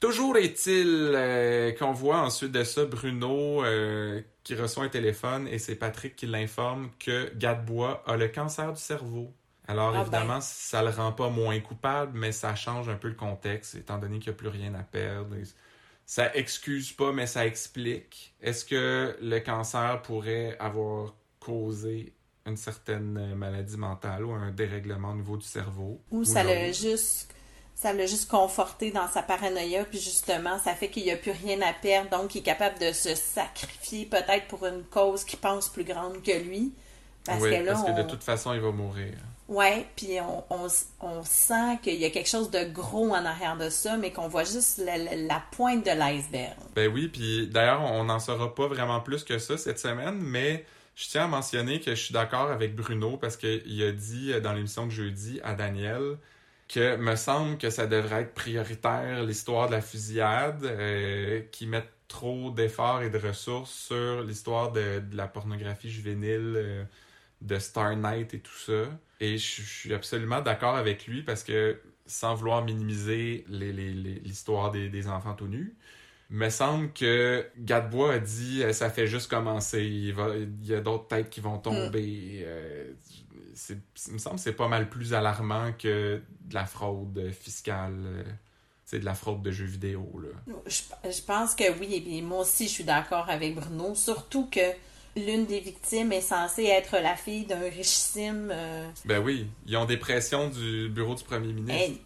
Toujours est-il euh, qu'on voit ensuite de ça Bruno euh, qui reçoit un téléphone et c'est Patrick qui l'informe que Gadebois a le cancer du cerveau. Alors Ah évidemment, ça le rend pas moins coupable, mais ça change un peu le contexte, étant donné qu'il n'y a plus rien à perdre. Ça excuse pas, mais ça explique. Est-ce que le cancer pourrait avoir causé une certaine maladie mentale ou un dérèglement au niveau du cerveau? Ou ça l'a juste ça l'a juste conforté dans sa paranoïa, puis justement, ça fait qu'il n'y a plus rien à perdre, donc il est capable de se sacrifier peut-être pour une cause qui pense plus grande que lui. Parce oui, que là, parce que de toute façon, il va mourir. Ouais, puis on, sent qu'il y a quelque chose de gros en arrière de ça, mais qu'on voit juste la, pointe de l'iceberg. Ben oui, puis d'ailleurs, on n'en saura pas vraiment plus que ça cette semaine, mais je tiens à mentionner que je suis d'accord avec Bruno parce qu'il a dit dans l'émission de jeudi à Daniel que me semble que ça devrait être prioritaire l'histoire de la fusillade, euh, qui met trop d'efforts et de ressources sur l'histoire de, la pornographie juvénile, euh, de Star Night et tout ça. Et je, suis absolument d'accord avec lui parce que, sans vouloir minimiser l'histoire des, des, enfants tout nus, me semble que Gadebois a dit euh, ça fait juste commencer, il, va, il y a d'autres têtes qui vont tomber. Euh, il me semble que c'est pas mal plus alarmant que de la fraude fiscale. c'est euh, de la fraude de jeux vidéo. Là. Je, je pense que oui, et moi aussi je suis d'accord avec Bruno, surtout que l'une des victimes est censée être la fille d'un richissime. Euh, ben oui, ils ont des pressions du bureau du premier ministre.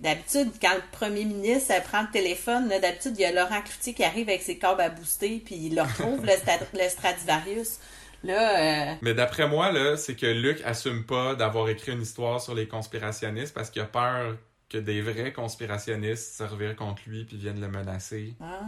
d'habitude, quand le premier ministre prend le téléphone, d'habitude, il y a Laurent Cloutier qui arrive avec ses câbles à booster, puis il le retrouve, le, le, Stradivarius. Là, euh, Mais d'après moi, là, c'est que Luc assume pas d'avoir écrit une histoire sur les conspirationnistes parce qu'il a peur que des vrais conspirationnistes se revirent contre lui puis viennent le menacer. Ah,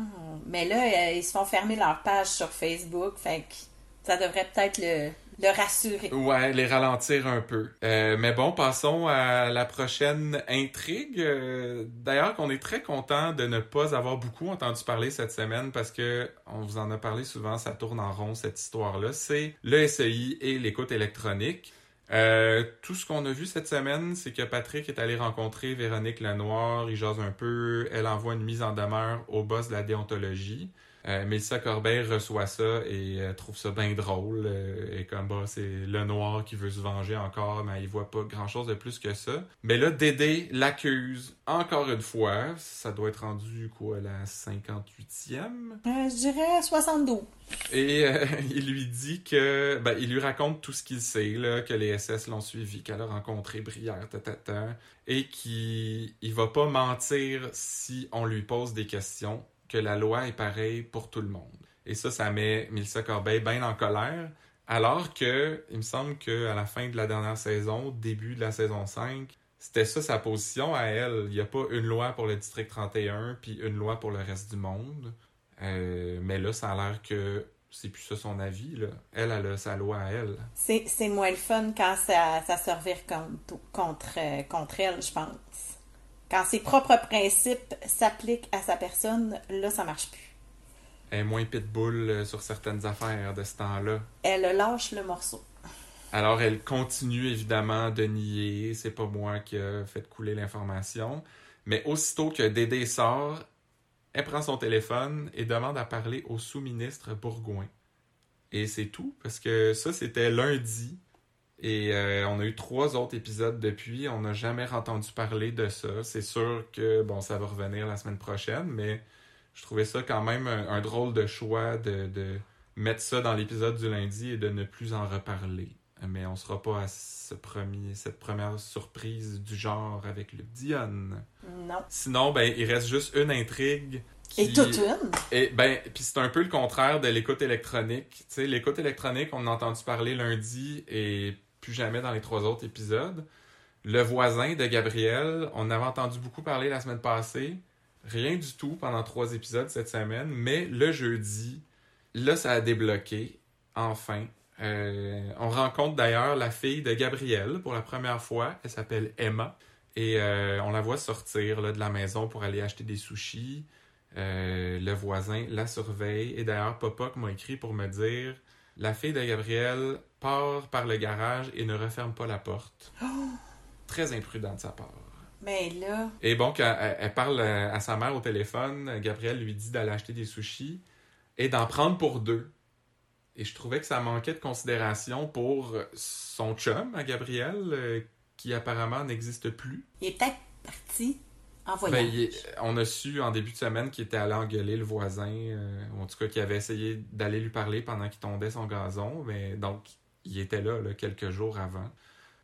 mais là, euh, ils se font fermer leur page sur Facebook, fait que ça devrait peut-être le, le rassurer. Ouais, les ralentir un peu. Euh, mais bon, passons à la prochaine intrigue. Euh, d'ailleurs, qu'on est très content de ne pas avoir beaucoup entendu parler cette semaine parce que on vous en a parlé souvent, ça tourne en rond cette histoire-là. C'est le SEI et l'écoute électronique. Euh, tout ce qu'on a vu cette semaine, c'est que Patrick est allé rencontrer Véronique Lenoir, il jase un peu, elle envoie une mise en demeure au boss de la déontologie. Euh, Mélissa Corbeil reçoit ça et euh, trouve ça bien drôle. Euh, et comme bah, c'est le noir qui veut se venger encore, mais il voit pas grand chose de plus que ça. Mais là, Dédé l'accuse encore une fois. Ça doit être rendu quoi, la 58e? je dirais 72. Et il lui dit que ben, il lui raconte tout ce qu'il sait, là, que les SS l'ont suivi, qu'elle a rencontré Brière, ta, et qu'il il va pas mentir si on lui pose des questions que la loi est pareille pour tout le monde. Et ça, ça met Melissa Corbeil bien en colère. Alors que, il me semble qu'à la fin de la dernière saison, début de la saison 5, c'était ça sa position à elle. Il n'y a pas une loi pour le district 31 puis une loi pour le reste du monde. Euh, mais là, ça a l'air que c'est plus ça son avis. Là. Elle, a sa loi à elle. C'est, moins le fun quand ça, ça se revire contre, contre, contre elle, je pense. Quand ses propres principes s'appliquent à sa personne, là, ça marche plus. Elle est moins pitbull euh, sur certaines affaires de ce temps-là. Elle lâche le morceau. Alors, elle continue évidemment de nier. C'est pas moi qui ai fait couler l'information. Mais aussitôt que Dédé sort, elle prend son téléphone et demande à parler au sous-ministre Bourgoin. Et c'est tout, parce que ça, c'était lundi. Et euh, on a eu trois autres épisodes depuis. On n'a jamais entendu parler de ça. C'est sûr que bon, ça va revenir la semaine prochaine, mais je trouvais ça quand même un, drôle de choix de, mettre ça dans l'épisode du lundi et de ne plus en reparler. Mais on sera pas à ce premier, cette première surprise du genre avec le Dion. Non. Sinon, ben, il reste juste une intrigue et toute une? Et ben, puis c'est un peu le contraire de l'écoute électronique. Tu sais, l'écoute électronique, on a entendu parler lundi et plus jamais dans les trois autres épisodes. Le voisin de Gabriel, on avait entendu beaucoup parler la semaine passée. Rien du tout pendant trois épisodes cette semaine, mais le jeudi, là, ça a débloqué, enfin. Euh, on rencontre d'ailleurs la fille de Gabriel pour la première fois. Elle s'appelle Emma. Et euh, on la voit sortir de la maison pour aller acheter des sushis. Euh, le voisin la surveille. Et d'ailleurs, Papa m'a écrit pour me dire la fille de Gabriel part par le garage et ne referme pas la porte. Oh! Très imprudent de sa part. Mais là. Et bon, quand elle, parle à sa mère au téléphone, Gabriel lui dit d'aller acheter des sushis et d'en prendre pour deux. Et je trouvais que ça manquait de considération pour son chum à Gabriel, euh, qui apparemment n'existe plus. Il est peut-être parti ben, on a su en début de semaine qu'il était allé engueuler le voisin, euh, ou en tout cas qu'il avait essayé d'aller lui parler pendant qu'il tondait son gazon, mais donc il était là, là, quelques jours avant.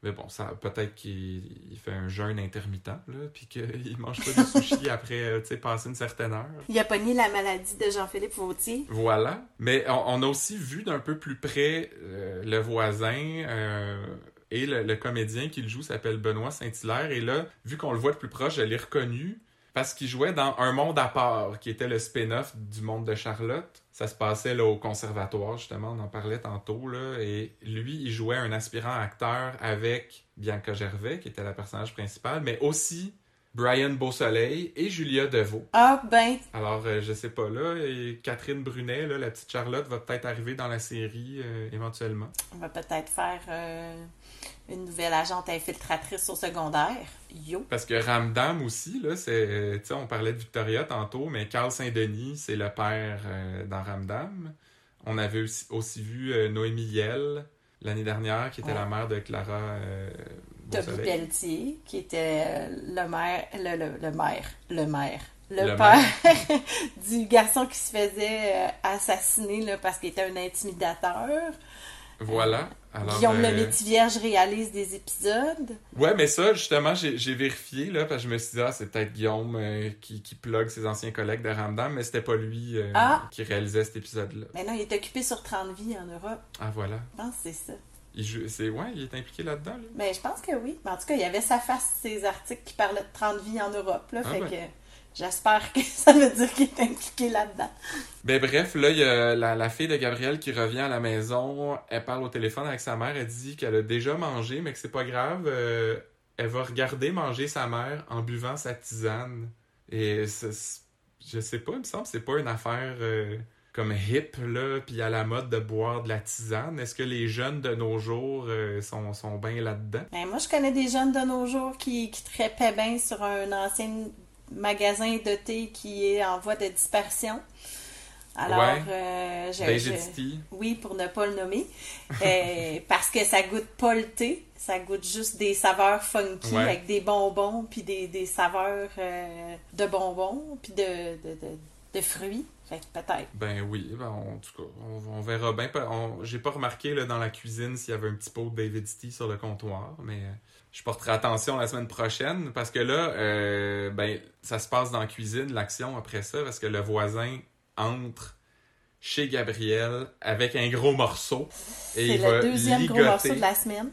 Mais bon, ça peut-être qu'il il fait un jeûne intermittent, là, puis qu'il mange pas de sushi après, euh, tu sais, passer une certaine heure. Il a pogné la maladie de Jean-Philippe Vautier. Voilà. Mais on, on a aussi vu d'un peu plus près euh, le voisin euh, et le, le comédien qui le joue s'appelle Benoît Saint-Hilaire. Et là, vu qu'on le voit de plus proche, je l'ai reconnu parce qu'il jouait dans Un monde à part, qui était le spin-off du monde de Charlotte. Ça se passait là, au conservatoire, justement, on en parlait tantôt. Là, et lui, il jouait un aspirant acteur avec Bianca Gervais, qui était la personnage principale, mais aussi Brian Beausoleil et Julia Deveau. Ah, ben, Alors, euh, je sais pas, là, et Catherine Brunet, là, la petite Charlotte, va peut-être arriver dans la série euh, éventuellement. on va peut-être faire euh, une nouvelle agente infiltratrice au secondaire. Yo. Parce que Ramdam aussi, là, c'est. on parlait de Victoria tantôt, mais Carl Saint-Denis, c'est le père euh, dans Ramdam. On avait aussi, aussi vu euh, Noémie Yell l'année dernière, qui était Ouais. la mère de Clara euh, Toby. Pelletier, qui était euh, le maire, le, le, le maire, le maire, le, Le père du garçon qui se faisait assassiner là, parce qu'il était un intimidateur. Voilà. Alors, Guillaume euh, le Métivierge réalise des épisodes. Ouais, mais ça, justement, j'ai vérifié, là, parce que je me suis dit, ah, c'est peut-être Guillaume euh, qui, qui plug ses anciens collègues de Ramdam, mais c'était pas lui euh, Ah! qui réalisait cet épisode-là. Maintenant, il est occupé sur 30 vies en Europe. Ah, voilà. Je pense que c'est ça. Il joue- c'est ouais, il est impliqué là-dedans. Mais je pense que oui. Mais en tout cas, il y avait sa face, ses articles qui parlaient de 30 vies en Europe. Là, Ah fait ben. que j'espère que ça veut dire qu'il est impliqué là-dedans. Ben bref, là, il y a la, la fille de Gabriel qui revient à la maison. Elle parle au téléphone avec sa mère. Elle dit qu'elle a déjà mangé, mais que c'est pas grave. euh, elle va regarder manger sa mère en buvant sa tisane. Et je sais pas, il me semble que c'est pas une affaire euh, comme hip, là, puis à la mode de boire de la tisane. Est-ce que les jeunes de nos jours euh, sont, sont bien là-dedans? Ben, moi, je connais des jeunes de nos jours qui, qui trépaient bien sur un ancien magasin de thé qui est en voie de dispersion. Alors, Ouais. euh, je- je- oui, pour ne pas le nommer, Euh, parce que ça goûte pas le thé, ça goûte juste des saveurs funky Ouais. avec des bonbons, puis des, des saveurs euh, de bonbons, puis de, de, de, de fruits? Fait peut-être. Ben oui, ben en tout cas, on, on verra bien. On- J'ai pas remarqué là, dans la cuisine s'il y avait un petit pot de David City sur le comptoir, mais euh, je porterai attention la semaine prochaine parce que là, euh, ben, ça se passe dans la cuisine, l'action après ça, parce que le voisin entre chez Gabriel avec un gros morceau et C'est va le deuxième gros morceau de la semaine.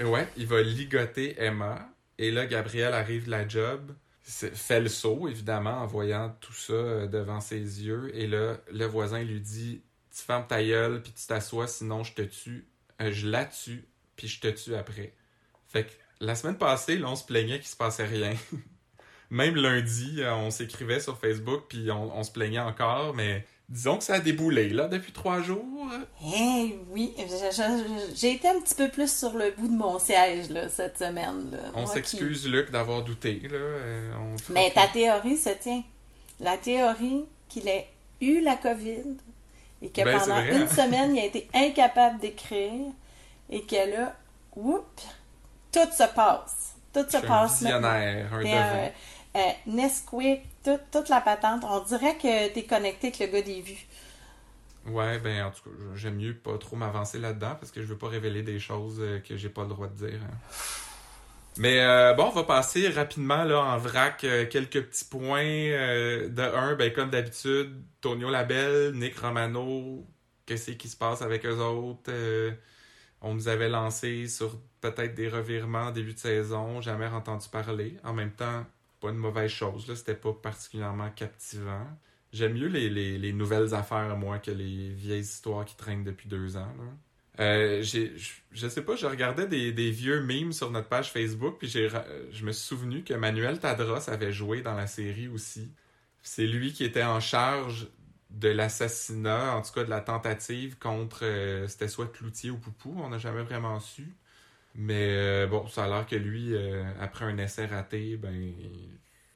Ouais, il va ligoter Emma. Et là, Gabriel arrive de la job, fait le saut, évidemment, en voyant tout ça euh, devant ses yeux. Et là, le voisin lui dit Tu fermes ta gueule, puis tu t'assois, sinon je te tue. Euh, je la tue, puis je te tue après. Fait que la semaine passée, là, on se plaignait qu'il se passait rien. Même lundi, euh, on s'écrivait sur Facebook, puis on, on se plaignait encore, mais disons que ça a déboulé, là, depuis trois jours. Eh oui, j'ai été un petit peu plus sur le bout de mon siège là, cette semaine. Là. On s'excuse, Luc, d'avoir douté, là. Euh, on Mais ta théorie se tient. La théorie qu'il ait eu la COVID et que Ben, pendant une hein? semaine, il a été incapable d'écrire et que là, whoop, tout se passe. Tout se un passe maintenant. visionnaire, un un- euh, Nesquik, tout- toute la patente. On dirait que t'es connecté avec le gars des vues. Ouais, ben en tout cas, j'aime mieux pas trop m'avancer là-dedans parce que je veux pas révéler des choses euh, que j'ai pas le droit de dire. hein. Mais euh, bon, on va passer rapidement là en vrac euh, quelques petits points. de un, ben comme d'habitude, Tonio Labelle, Nick Romano, qu'est-ce qui se passe avec eux autres? on nous avait lancé sur peut-être des revirements en début de saison, jamais entendu parler. En même temps, pas une mauvaise chose, c'était pas particulièrement captivant. J'aime mieux les, les, les nouvelles affaires, moi, que les vieilles histoires qui traînent depuis deux ans. là. Euh, je, sais pas, je regardais des, des vieux memes sur notre page Facebook, puis je me suis souvenu que Manuel Tadros avait joué dans la série aussi. C'est lui qui était en charge de l'assassinat, en tout cas de la tentative contre, euh, c'était soit Cloutier ou Poupou, on n'a jamais vraiment su. Mais euh, bon, ça a l'air que lui, euh, après un essai raté, ben, il,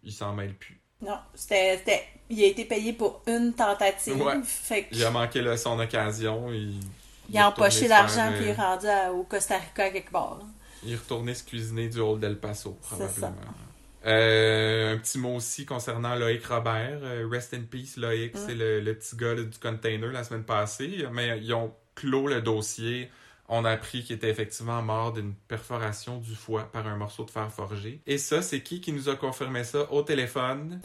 il s'en mêle plus. Non, c'était, c'était- il a été payé pour une tentative. Ouais. Fait que Il a manqué là, son occasion. Il, il a empoché l'argent puis il est euh, rendu à- au Costa Rica quelque part. là. Il est retourné se cuisiner du hall d'El Paso, C'est probablement. Euh, un petit mot aussi concernant Loïc Robert. Rest in peace, Loïc. Mm. C'est le, le petit gars là, du container la semaine passée. Mais ils ont clos le dossier. On a appris qu'il était effectivement mort d'une perforation du foie par un morceau de fer forgé. Et ça, c'est qui qui nous a confirmé ça au téléphone?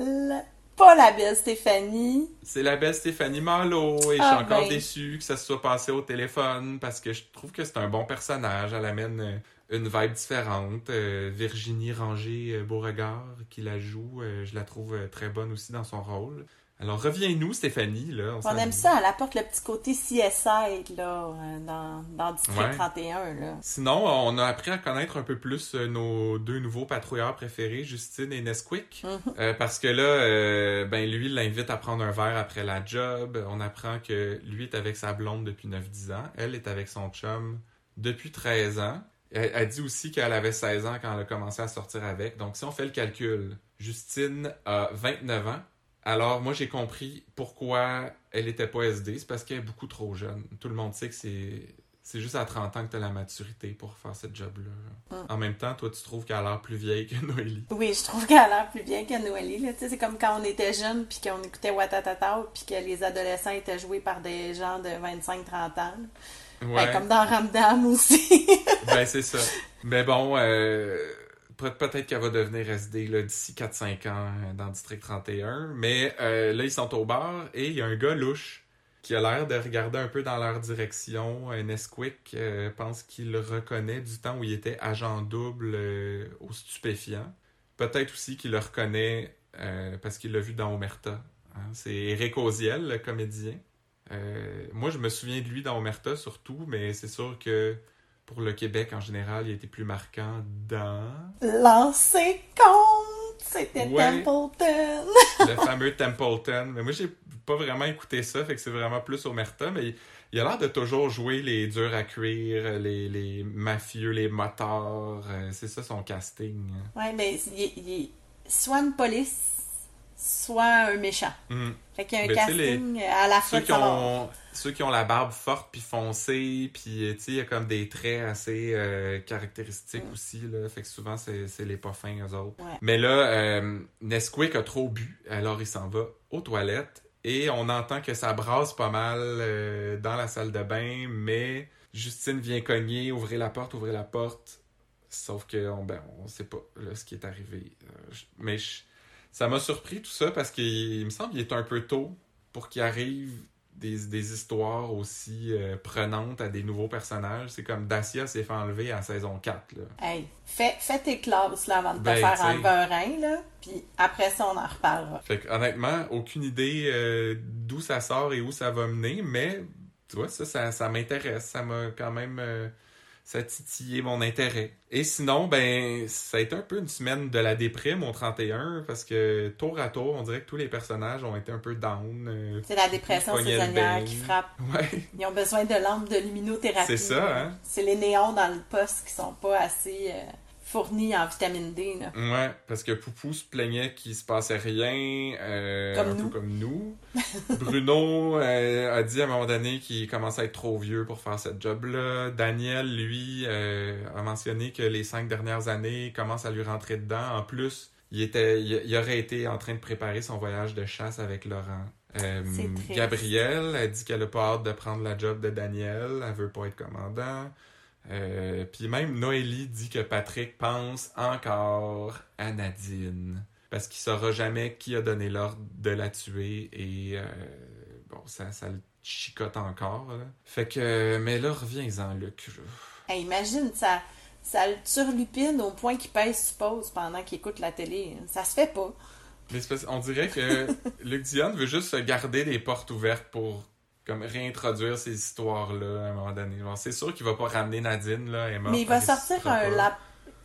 Pas la belle Stéphanie. C'est la belle Stéphanie Malo et je Ah, suis encore ben. déçu que ça se soit passé au téléphone parce que je trouve que c'est un bon personnage. Elle amène euh, une vibe différente. Euh, Virginie Ranger-Beauregard qui la joue, euh, je la trouve euh, très bonne aussi dans son rôle. Alors reviens-nous Stéphanie, là. On aime ça, elle apporte le petit côté CSI là, euh, dans, dans District Ouais. 31. Là. Sinon, on a appris à connaître un peu plus euh, nos deux nouveaux patrouilleurs préférés, Justine et Nesquik. Mhm. Euh, parce que là, euh, ben lui, l'invite à prendre un verre après la job. On apprend que lui est avec sa blonde depuis 9-10 ans. Elle est avec son chum depuis 13 ans. Elle, elle dit aussi qu'elle avait 16 ans quand elle a commencé à sortir avec. Donc, si on fait le calcul, Justine a 29 ans. Alors, moi, j'ai compris pourquoi elle était pas SD. C'est parce qu'elle est beaucoup trop jeune. Tout le monde sait que c'est... C'est juste à 30 ans que tu as la maturité pour faire cette job-là. Mm. En même temps, toi, tu trouves qu'elle a l'air plus vieille que Noélie. Oui, je trouve qu'elle a l'air plus bien que Noélie. là. C'est comme quand on était jeune puis qu'on écoutait Watatata puis que les adolescents étaient joués par des gens de 25-30 ans. Ouais. Ben, comme dans Ramdam aussi. Ben, c'est ça. Mais bon, euh, peut-être qu'elle va devenir SD d'ici 4-5 ans euh, dans District 31. Mais euh, là, ils sont au bar et il y a un gars louche qui a l'air de regarder un peu dans leur direction. Euh, Nesquik pense qu'il le reconnaît du temps où il était agent double au stupéfiant. Peut-être aussi qu'il le reconnaît parce qu'il l'a vu dans Omerta. hein. C'est Eric Oziel, le comédien. Moi, je me souviens de lui dans Omerta surtout, mais c'est sûr que pour le Québec en général, il été plus marquant dans Lancé compte! C'était Ouais. Templeton! le fameux Templeton. Mais moi, j'ai pas vraiment écouté ça, fait que c'est vraiment plus Omerta, mais il, il a l'air de toujours jouer les durs à cuire, les, les mafieux, les motards. euh, c'est ça son casting. Ouais, mais il est, il soit une police, soit un méchant. Hmm. Fait qu'il y a un Ben, les- casting à la fois Ceux ont, ceux qui ont la barbe forte puis foncée, puis euh, il y a comme des traits assez euh, caractéristiques Mm. aussi, là. Fait que souvent, c'est c'est les pas fins, eux autres. Ouais. Mais là, euh, Nesquik a trop bu, alors il s'en va aux toilettes et on entend que ça brasse pas mal euh, dans la salle de bain, mais Justine vient cogner, ouvrir la porte, ouvrir la porte. Sauf que on, ben, on sait pas là, ce qui est arrivé. Euh, je- mais je- ça m'a surpris tout ça parce qu'il il me semble qu'il est un peu tôt pour qu'il arrive des, des histoires aussi euh, prenantes à des nouveaux personnages. C'est comme Dacia s'est fait enlever à saison 4. Là. Hey, fais, fais tes classes là, avant de te Ben, faire t'sais. enlever un rein, là. Puis après ça, on en reparlera. Fait que, honnêtement, aucune idée euh, d'où ça sort et où ça va mener, mais tu vois, ça, ça, ça m'intéresse. Ça m'a quand même. euh, ça a titillé mon intérêt. Et sinon, ben, ça a été un peu une semaine de la déprime au 31 parce que tour à tour, on dirait que tous les personnages ont été un peu down. euh, C'est la dépression saisonnière qui frappe. ouais. Ils ont besoin de lampes de luminothérapie. C'est ça, hein? C'est les néons dans le poste qui sont pas assez euh, fournis en vitamine D, là. Ouais, parce que Poupou se plaignait qu'il se passait rien, euh, Comme un nous. peu comme nous. Bruno euh, a dit à un moment donné qu'il commençait à être trop vieux pour faire cette job-là. Daniel, lui, euh, a mentionné que les cinq dernières années commencent à lui rentrer dedans. En plus, il, était, il, il aurait été en train de préparer son voyage de chasse avec Laurent. Euh. Gabrielle a dit qu'elle a pas hâte de prendre la job de Daniel. Elle veut pas être commandant. Euh, Puis même Noélie dit que Patrick pense encore à Nadine. Parce qu'il saura jamais qui a donné l'ordre de la tuer et euh, bon, ça, ça le chicote encore. là. Fait que, mais là, reviens-en, Luc. Hey, imagine, ça, ça le turlupine au point qu'il pèse suppose pendant qu'il écoute la télé. Ça se fait pas. Mais c'est parce- on dirait que Luc Dion veut juste se garder les portes ouvertes pour comme réintroduire ces histoires-là à un moment donné. C'est sûr qu'il va pas ramener Nadine, là, morte, Mais il va sortir un, pas. lap-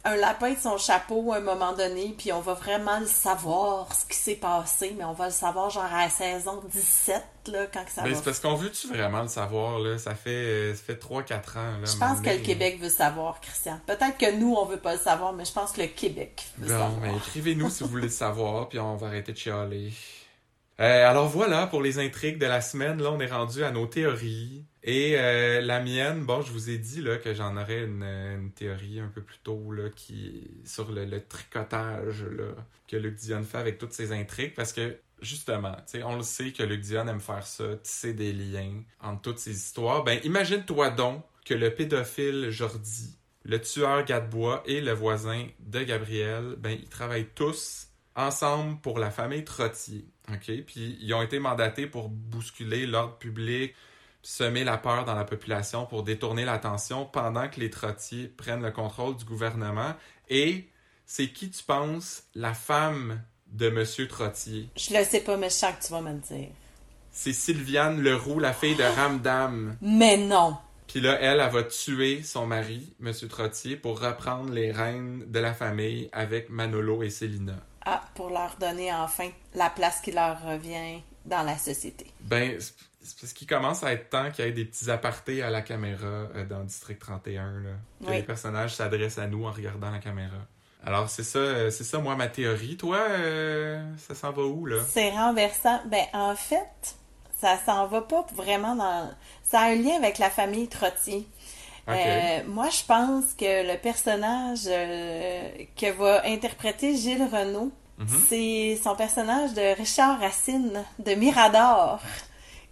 un lapin de son chapeau à un moment donné, puis on va vraiment le savoir, ce qui s'est passé, mais on va le savoir genre à la saison 17, là, quand que ça Mais va. c'est parce qu'on veut-tu vraiment le savoir, là? Ça fait, euh, ça fait 3-4 ans, là. Je pense que le. Québec veut savoir, Christian. Peut-être que nous, on veut pas le savoir, mais je pense que le Québec veut Bon, savoir. mais écrivez-nous si vous voulez le savoir, puis on va arrêter de chialer. Euh, alors voilà, pour les intrigues de la semaine, là, on est rendu à nos théories. Et euh, la mienne, bon, je vous ai dit que j'en aurais une, théorie un peu plus tôt là, qui sur le, tricotage que Luc Dion fait avec toutes ses intrigues, parce que justement, on le sait que Luc Dion aime faire ça, tisser des liens entre toutes ces histoires. Ben, imagine-toi donc que le pédophile Jordi, le tueur Gadebois et le voisin de Gabriel, ben, ils travaillent tous ensemble pour la famille Trottier. OK? Puis ils ont été mandatés pour bousculer l'ordre public, semer la peur dans la population pour détourner l'attention pendant que les trottiers prennent le contrôle du gouvernement. Et c'est qui, tu penses, la femme de Monsieur Trottier? Je le sais pas, mais je sens que tu vas me le dire. C'est Sylviane Leroux, la fille de Ramdam. Mais non! Puis là, elle, elle va tuer son mari, Monsieur Trottier, pour reprendre les rênes de la famille avec Manolo et Célina. Ah, pour leur donner enfin la place qui leur revient dans la société. Ben, c'est parce qu'il commence à être temps qu'il y ait des petits apartés à la caméra euh, dans District 31, là. Que Oui. les personnages s'adressent à nous en regardant la caméra. Alors, c'est ça, euh, c'est ça, moi, ma théorie. Toi, euh, ça s'en va où, là? C'est renversant. Ben, en fait, ça s'en va pas vraiment dans. Ça a un lien avec la famille Trottier. Euh, moi, je pense que le personnage euh, que va interpréter Gilles Renault, Mhm. c'est son personnage de Richard Racine de Mirador.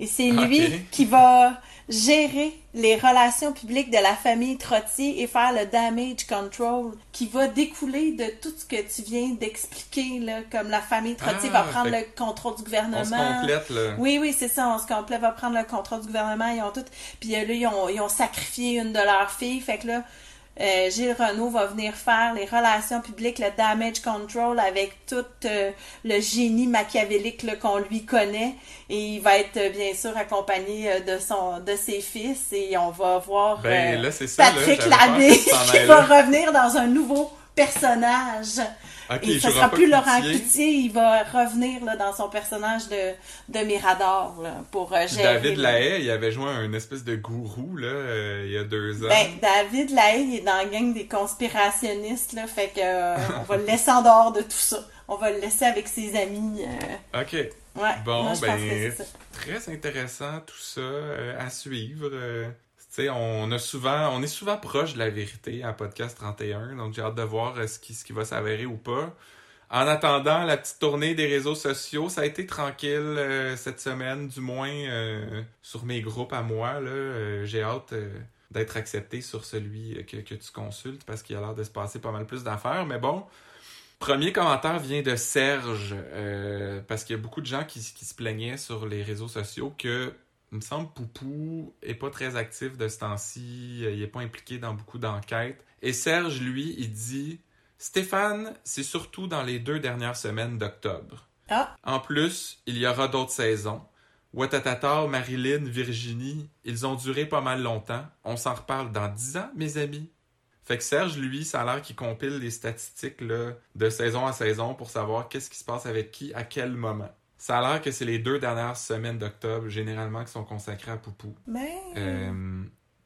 Et c'est lui qui va gérer les relations publiques de la famille Trottier et faire le damage control qui va découler de tout ce que tu viens d'expliquer, là, comme la famille Trottier Ah, va prendre fait le contrôle du On se gouvernement. complète, là. Oui, oui, c'est ça, on se complète, va prendre le contrôle du gouvernement, ils ont tout. Puis là, ils ont, ils ont sacrifié une de leurs filles, fait que là, euh, Gilles Renault va venir faire les relations publiques, le damage control avec tout euh, le génie machiavélique qu'on lui connaît. Et il va être euh, bien sûr accompagné de son de ses fils et on va voir Ben, euh, là, ça, Patrick Labbé qui va revenir dans un nouveau personnage. Ok, Et ce sera plus Laurent. Cloutier, il va revenir là, dans son personnage de, de Mirador là, pour euh, gérer. David Lahaye, il avait joué un espèce de gourou, là, euh, il y a deux ans. Ben, David Lahaye il est dans la gang des conspirationnistes, là, fait que euh, on va le laisser en dehors de tout ça. On va le laisser avec ses amis. euh, Ok. ouais, Bon, moi, ben, très intéressant tout ça à suivre. Sais, on a souvent, on est souvent proche de la vérité à Podcast 31, donc j'ai hâte de voir euh, ce qui, va s'avérer ou pas. En attendant la petite tournée des réseaux sociaux, ça a été tranquille euh, cette semaine, du moins euh, sur mes groupes à moi. J'ai hâte d'être accepté sur celui que, que tu consultes parce qu'il a l'air de se passer pas mal plus d'affaires. Mais bon, Premier commentaire vient de Serge, parce qu'il y a beaucoup de gens qui se plaignaient sur les réseaux sociaux que, il me semble, Poupou est pas très actif de ce temps-ci, euh, il est pas impliqué dans beaucoup d'enquêtes. Et Serge, lui, il dit Stéphane, c'est surtout dans les deux dernières semaines d'octobre. Ah, En plus, il y aura d'autres saisons. Watatata, Marilyn, Virginie, ils ont duré pas mal longtemps. On s'en reparle dans 10 ans, mes amis. Fait que Serge, lui, ça a l'air qu'il compile les statistiques là, de saison à saison pour savoir qu'est-ce qui se passe avec qui à quel moment. Ça a l'air que c'est les deux dernières semaines d'octobre, généralement, qui sont consacrées à Poupou. mais. Euh,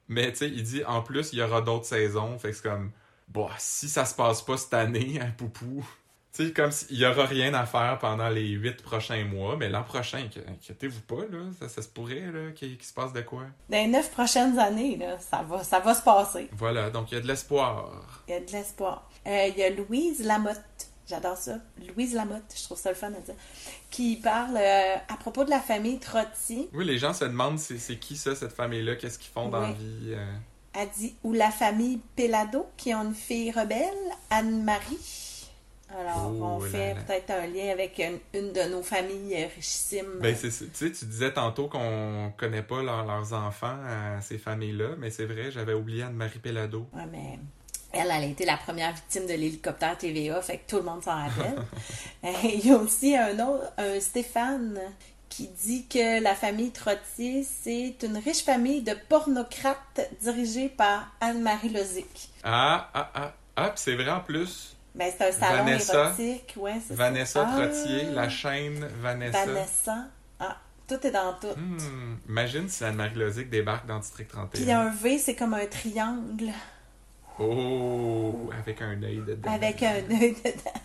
mais tu sais, il dit en plus, il y aura d'autres saisons. Fait que c'est comme, bon, si ça se passe pas cette année à Poupou, tu sais, comme s'il y aura rien à faire pendant les huit prochains mois, mais l'an prochain, inqui- inquiétez-vous pas, là, ça, ça se pourrait qu'il se passe de quoi. Dans les neuf prochaines années, là, ça va, ça va se passer. Voilà, donc il y a de l'espoir. Il y a de l'espoir. Euh, il y a Louise Lamotte. J'adore ça. Louise Lamotte, je trouve ça le fun à dire. Qui parle euh, à propos de la famille Trotti. Oui, les gens se demandent c'est c'est qui ça, cette famille-là, qu'est-ce qu'ils font dans la vie. euh? Elle dit ou la famille Pelado qui ont une fille rebelle, Anne-Marie. Alors, Oh on fait là. peut-être un lien avec une, une de nos familles euh, richissimes. Ben, c'est, tu sais, tu disais tantôt qu'on connaît pas leur- leurs enfants à ces familles-là, mais c'est vrai, j'avais oublié Anne-Marie Pellado. Ouais, mais elle, elle a été la première victime de l'hélicoptère TVA, fait que tout le monde s'en rappelle. Euh, Il y a aussi un autre, un Stéphane, qui dit que la famille Trottier, c'est une riche famille de pornocrates dirigée par Anne-Marie Lozic. Ah, ah, ah, ah, puis c'est vrai en plus. Ben, c'est un salon Vanessa. érotique, ouais, c'est Vanessa ça. Ah, Trottier, la chaîne Vanessa. Vanessa. Ah, tout est dans tout. Hmm, imagine si Anne-Marie Lozic débarque dans District Puis il y a 31. un V, c'est comme un triangle Oh, avec un œil dedans. avec un œil dedans.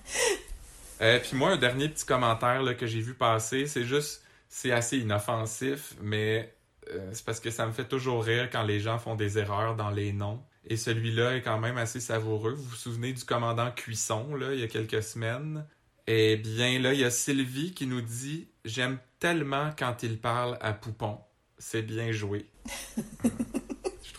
Euh, puis moi, un dernier petit commentaire là, que j'ai vu passer, c'est juste, c'est assez inoffensif, mais euh, c'est parce que ça me fait toujours rire quand les gens font des erreurs dans les noms. Et celui-là est quand même assez savoureux. Vous vous souvenez du commandant Cuisson, là, il y a quelques semaines? Eh bien, là, il y a Sylvie qui nous dit « J'aime tellement quand il parle à Poupon. C'est bien joué. »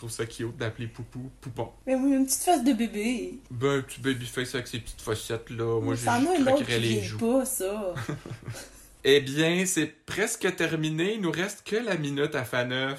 trouve ça cute d'appeler Poupou Poupon. Mais oui, une petite face de bébé. Ben, un petit babyface avec ses petites facettes, là. Moi, craquerais qui les joues. pas, ça. Eh bien, c'est presque terminé. Il nous reste que la minute à F9.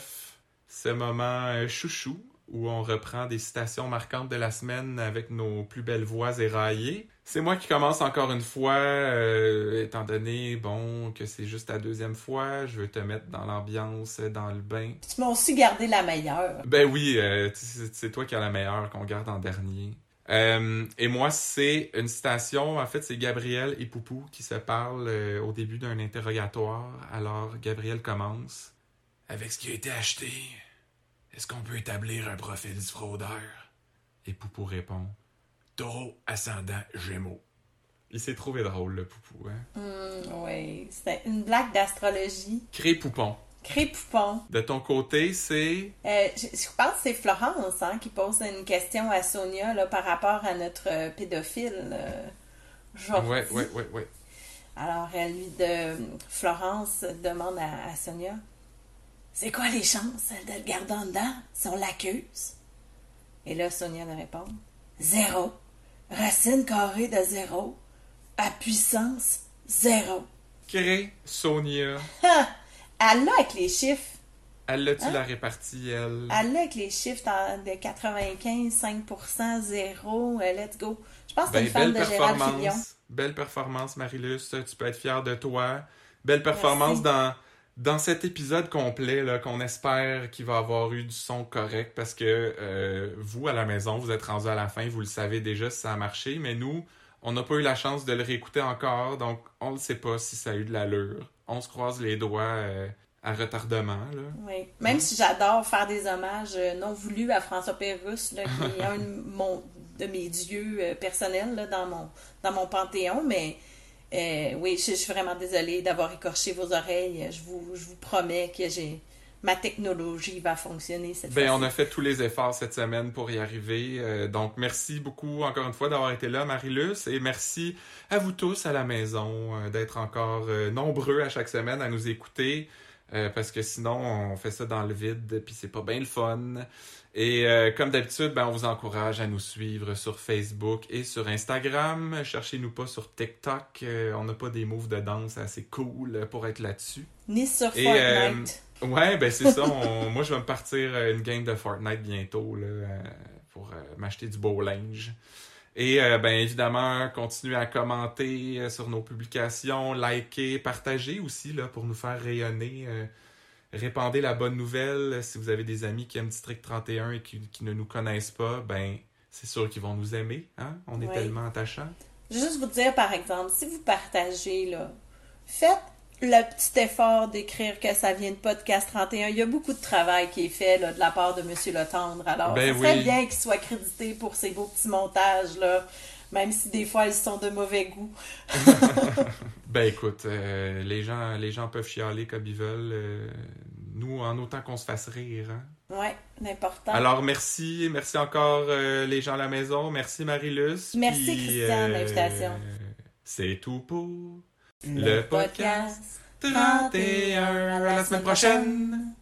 Ce moment euh, chouchou où on reprend des citations marquantes de la semaine avec nos plus belles voix éraillées. C'est moi qui commence encore une fois, euh, étant donné, bon, que c'est juste la deuxième fois. Je veux te mettre dans l'ambiance, dans le bain. Puis tu m'as aussi gardé la meilleure. Ben oui, euh, c'est toi qui as la meilleure qu'on garde en dernier. Euh, et moi, c'est une citation. En fait, c'est Gabriel et Poupou qui se parlent au début d'un interrogatoire. Alors, Gabriel commence. Avec ce qui a été acheté, est-ce qu'on peut établir un profil du fraudeur? Et Poupou répond. Taureau, ascendant, gémeaux. Il s'est trouvé drôle, le Poupou. Hein? Hum, oui, c'était une blague d'astrologie. Cré Poupon. Cré-poupon. De ton côté, c'est... Euh, je, je pense que c'est Florence hein, qui pose une question à Sonia là, par rapport à notre euh, pédophile. euh, Jordi. Ouais, ouais, ouais, ouais. Alors, elle lui de Florence demande à, à Sonia C'est quoi les chances de le garder en dedans si on l'accuse Et là, Sonia lui répond Zéro. Racine carrée de zéro. À puissance zéro. Cré Sonia. Ha! Elle l'a avec les chiffres. Elle l'a-tu Hein? la répartie, elle? Elle l'a avec les chiffres de 95, 5%, zéro. euh, let's go. Je pense que Ben, une fan belle de Gérard. Belle performance, Marilus. Tu peux être fier de toi. Belle performance Merci. dans, dans cet épisode complet qu'on espère qu'il va avoir eu du son correct parce que euh, vous, à la maison, vous êtes rendus à la fin, vous le savez déjà si ça a marché, mais nous, on n'a pas eu la chance de le réécouter encore, donc on ne sait pas si ça a eu de l'allure. On se croise les doigts euh, à retardement. Là. Oui. Même si j'adore faire des hommages euh, non voulus à François Pérusse, qui est un de, de mes dieux personnels là, dans, mon, dans mon panthéon, mais euh, oui, je, je suis vraiment désolée d'avoir écorché vos oreilles. Je vous, je vous promets que j'ai ma technologie va fonctionner cette fois-ci. on a fait tous les efforts cette semaine pour y arriver. Euh, donc, merci beaucoup encore une fois d'avoir été là, Marilus. Et merci à vous tous à la maison euh, d'être encore nombreux à chaque semaine à nous écouter. Euh, parce que sinon, on fait ça dans le vide, puis c'est pas bien le fun. Et euh, comme d'habitude, ben, on vous encourage à nous suivre sur Facebook et sur Instagram. Cherchez-nous pas sur TikTok. euh, on n'a pas des moves de danse assez cool pour être là-dessus. Ni sur Et, Fortnite. Ouais, ben c'est ça. on- moi, je vais me partir une game de Fortnite bientôt là, pour m'acheter du beau linge. Et euh, ben évidemment, continuez à commenter euh, sur nos publications, liker, partager aussi là, pour nous faire rayonner. euh, répandez la bonne nouvelle. Si vous avez des amis qui aiment District 31 et qui, qui ne nous connaissent pas, ben c'est sûr qu'ils vont nous aimer. Hein? On est Oui. tellement attachants. Je vais Juste vous dire, par exemple, si vous partagez, là, faites le petit effort d'écrire que ça vient de Podcast 31. Il y a beaucoup de travail qui est fait là, de la part de M. Letendre. Alors, Ben ce serait oui. bien qu'il soit crédité pour ces beaux petits montages, là, même si des fois ils sont de mauvais goût. Ben écoute, euh, les gens les gens peuvent chialer comme ils veulent. euh, nous, en autant qu'on se fasse rire. Hein? Ouais, l'important. Alors merci, merci encore euh, les gens à la maison, merci Marilus. Merci, puis, Christian, de l'invitation. C'est tout pour le podcast podcast 31. À la semaine prochaine.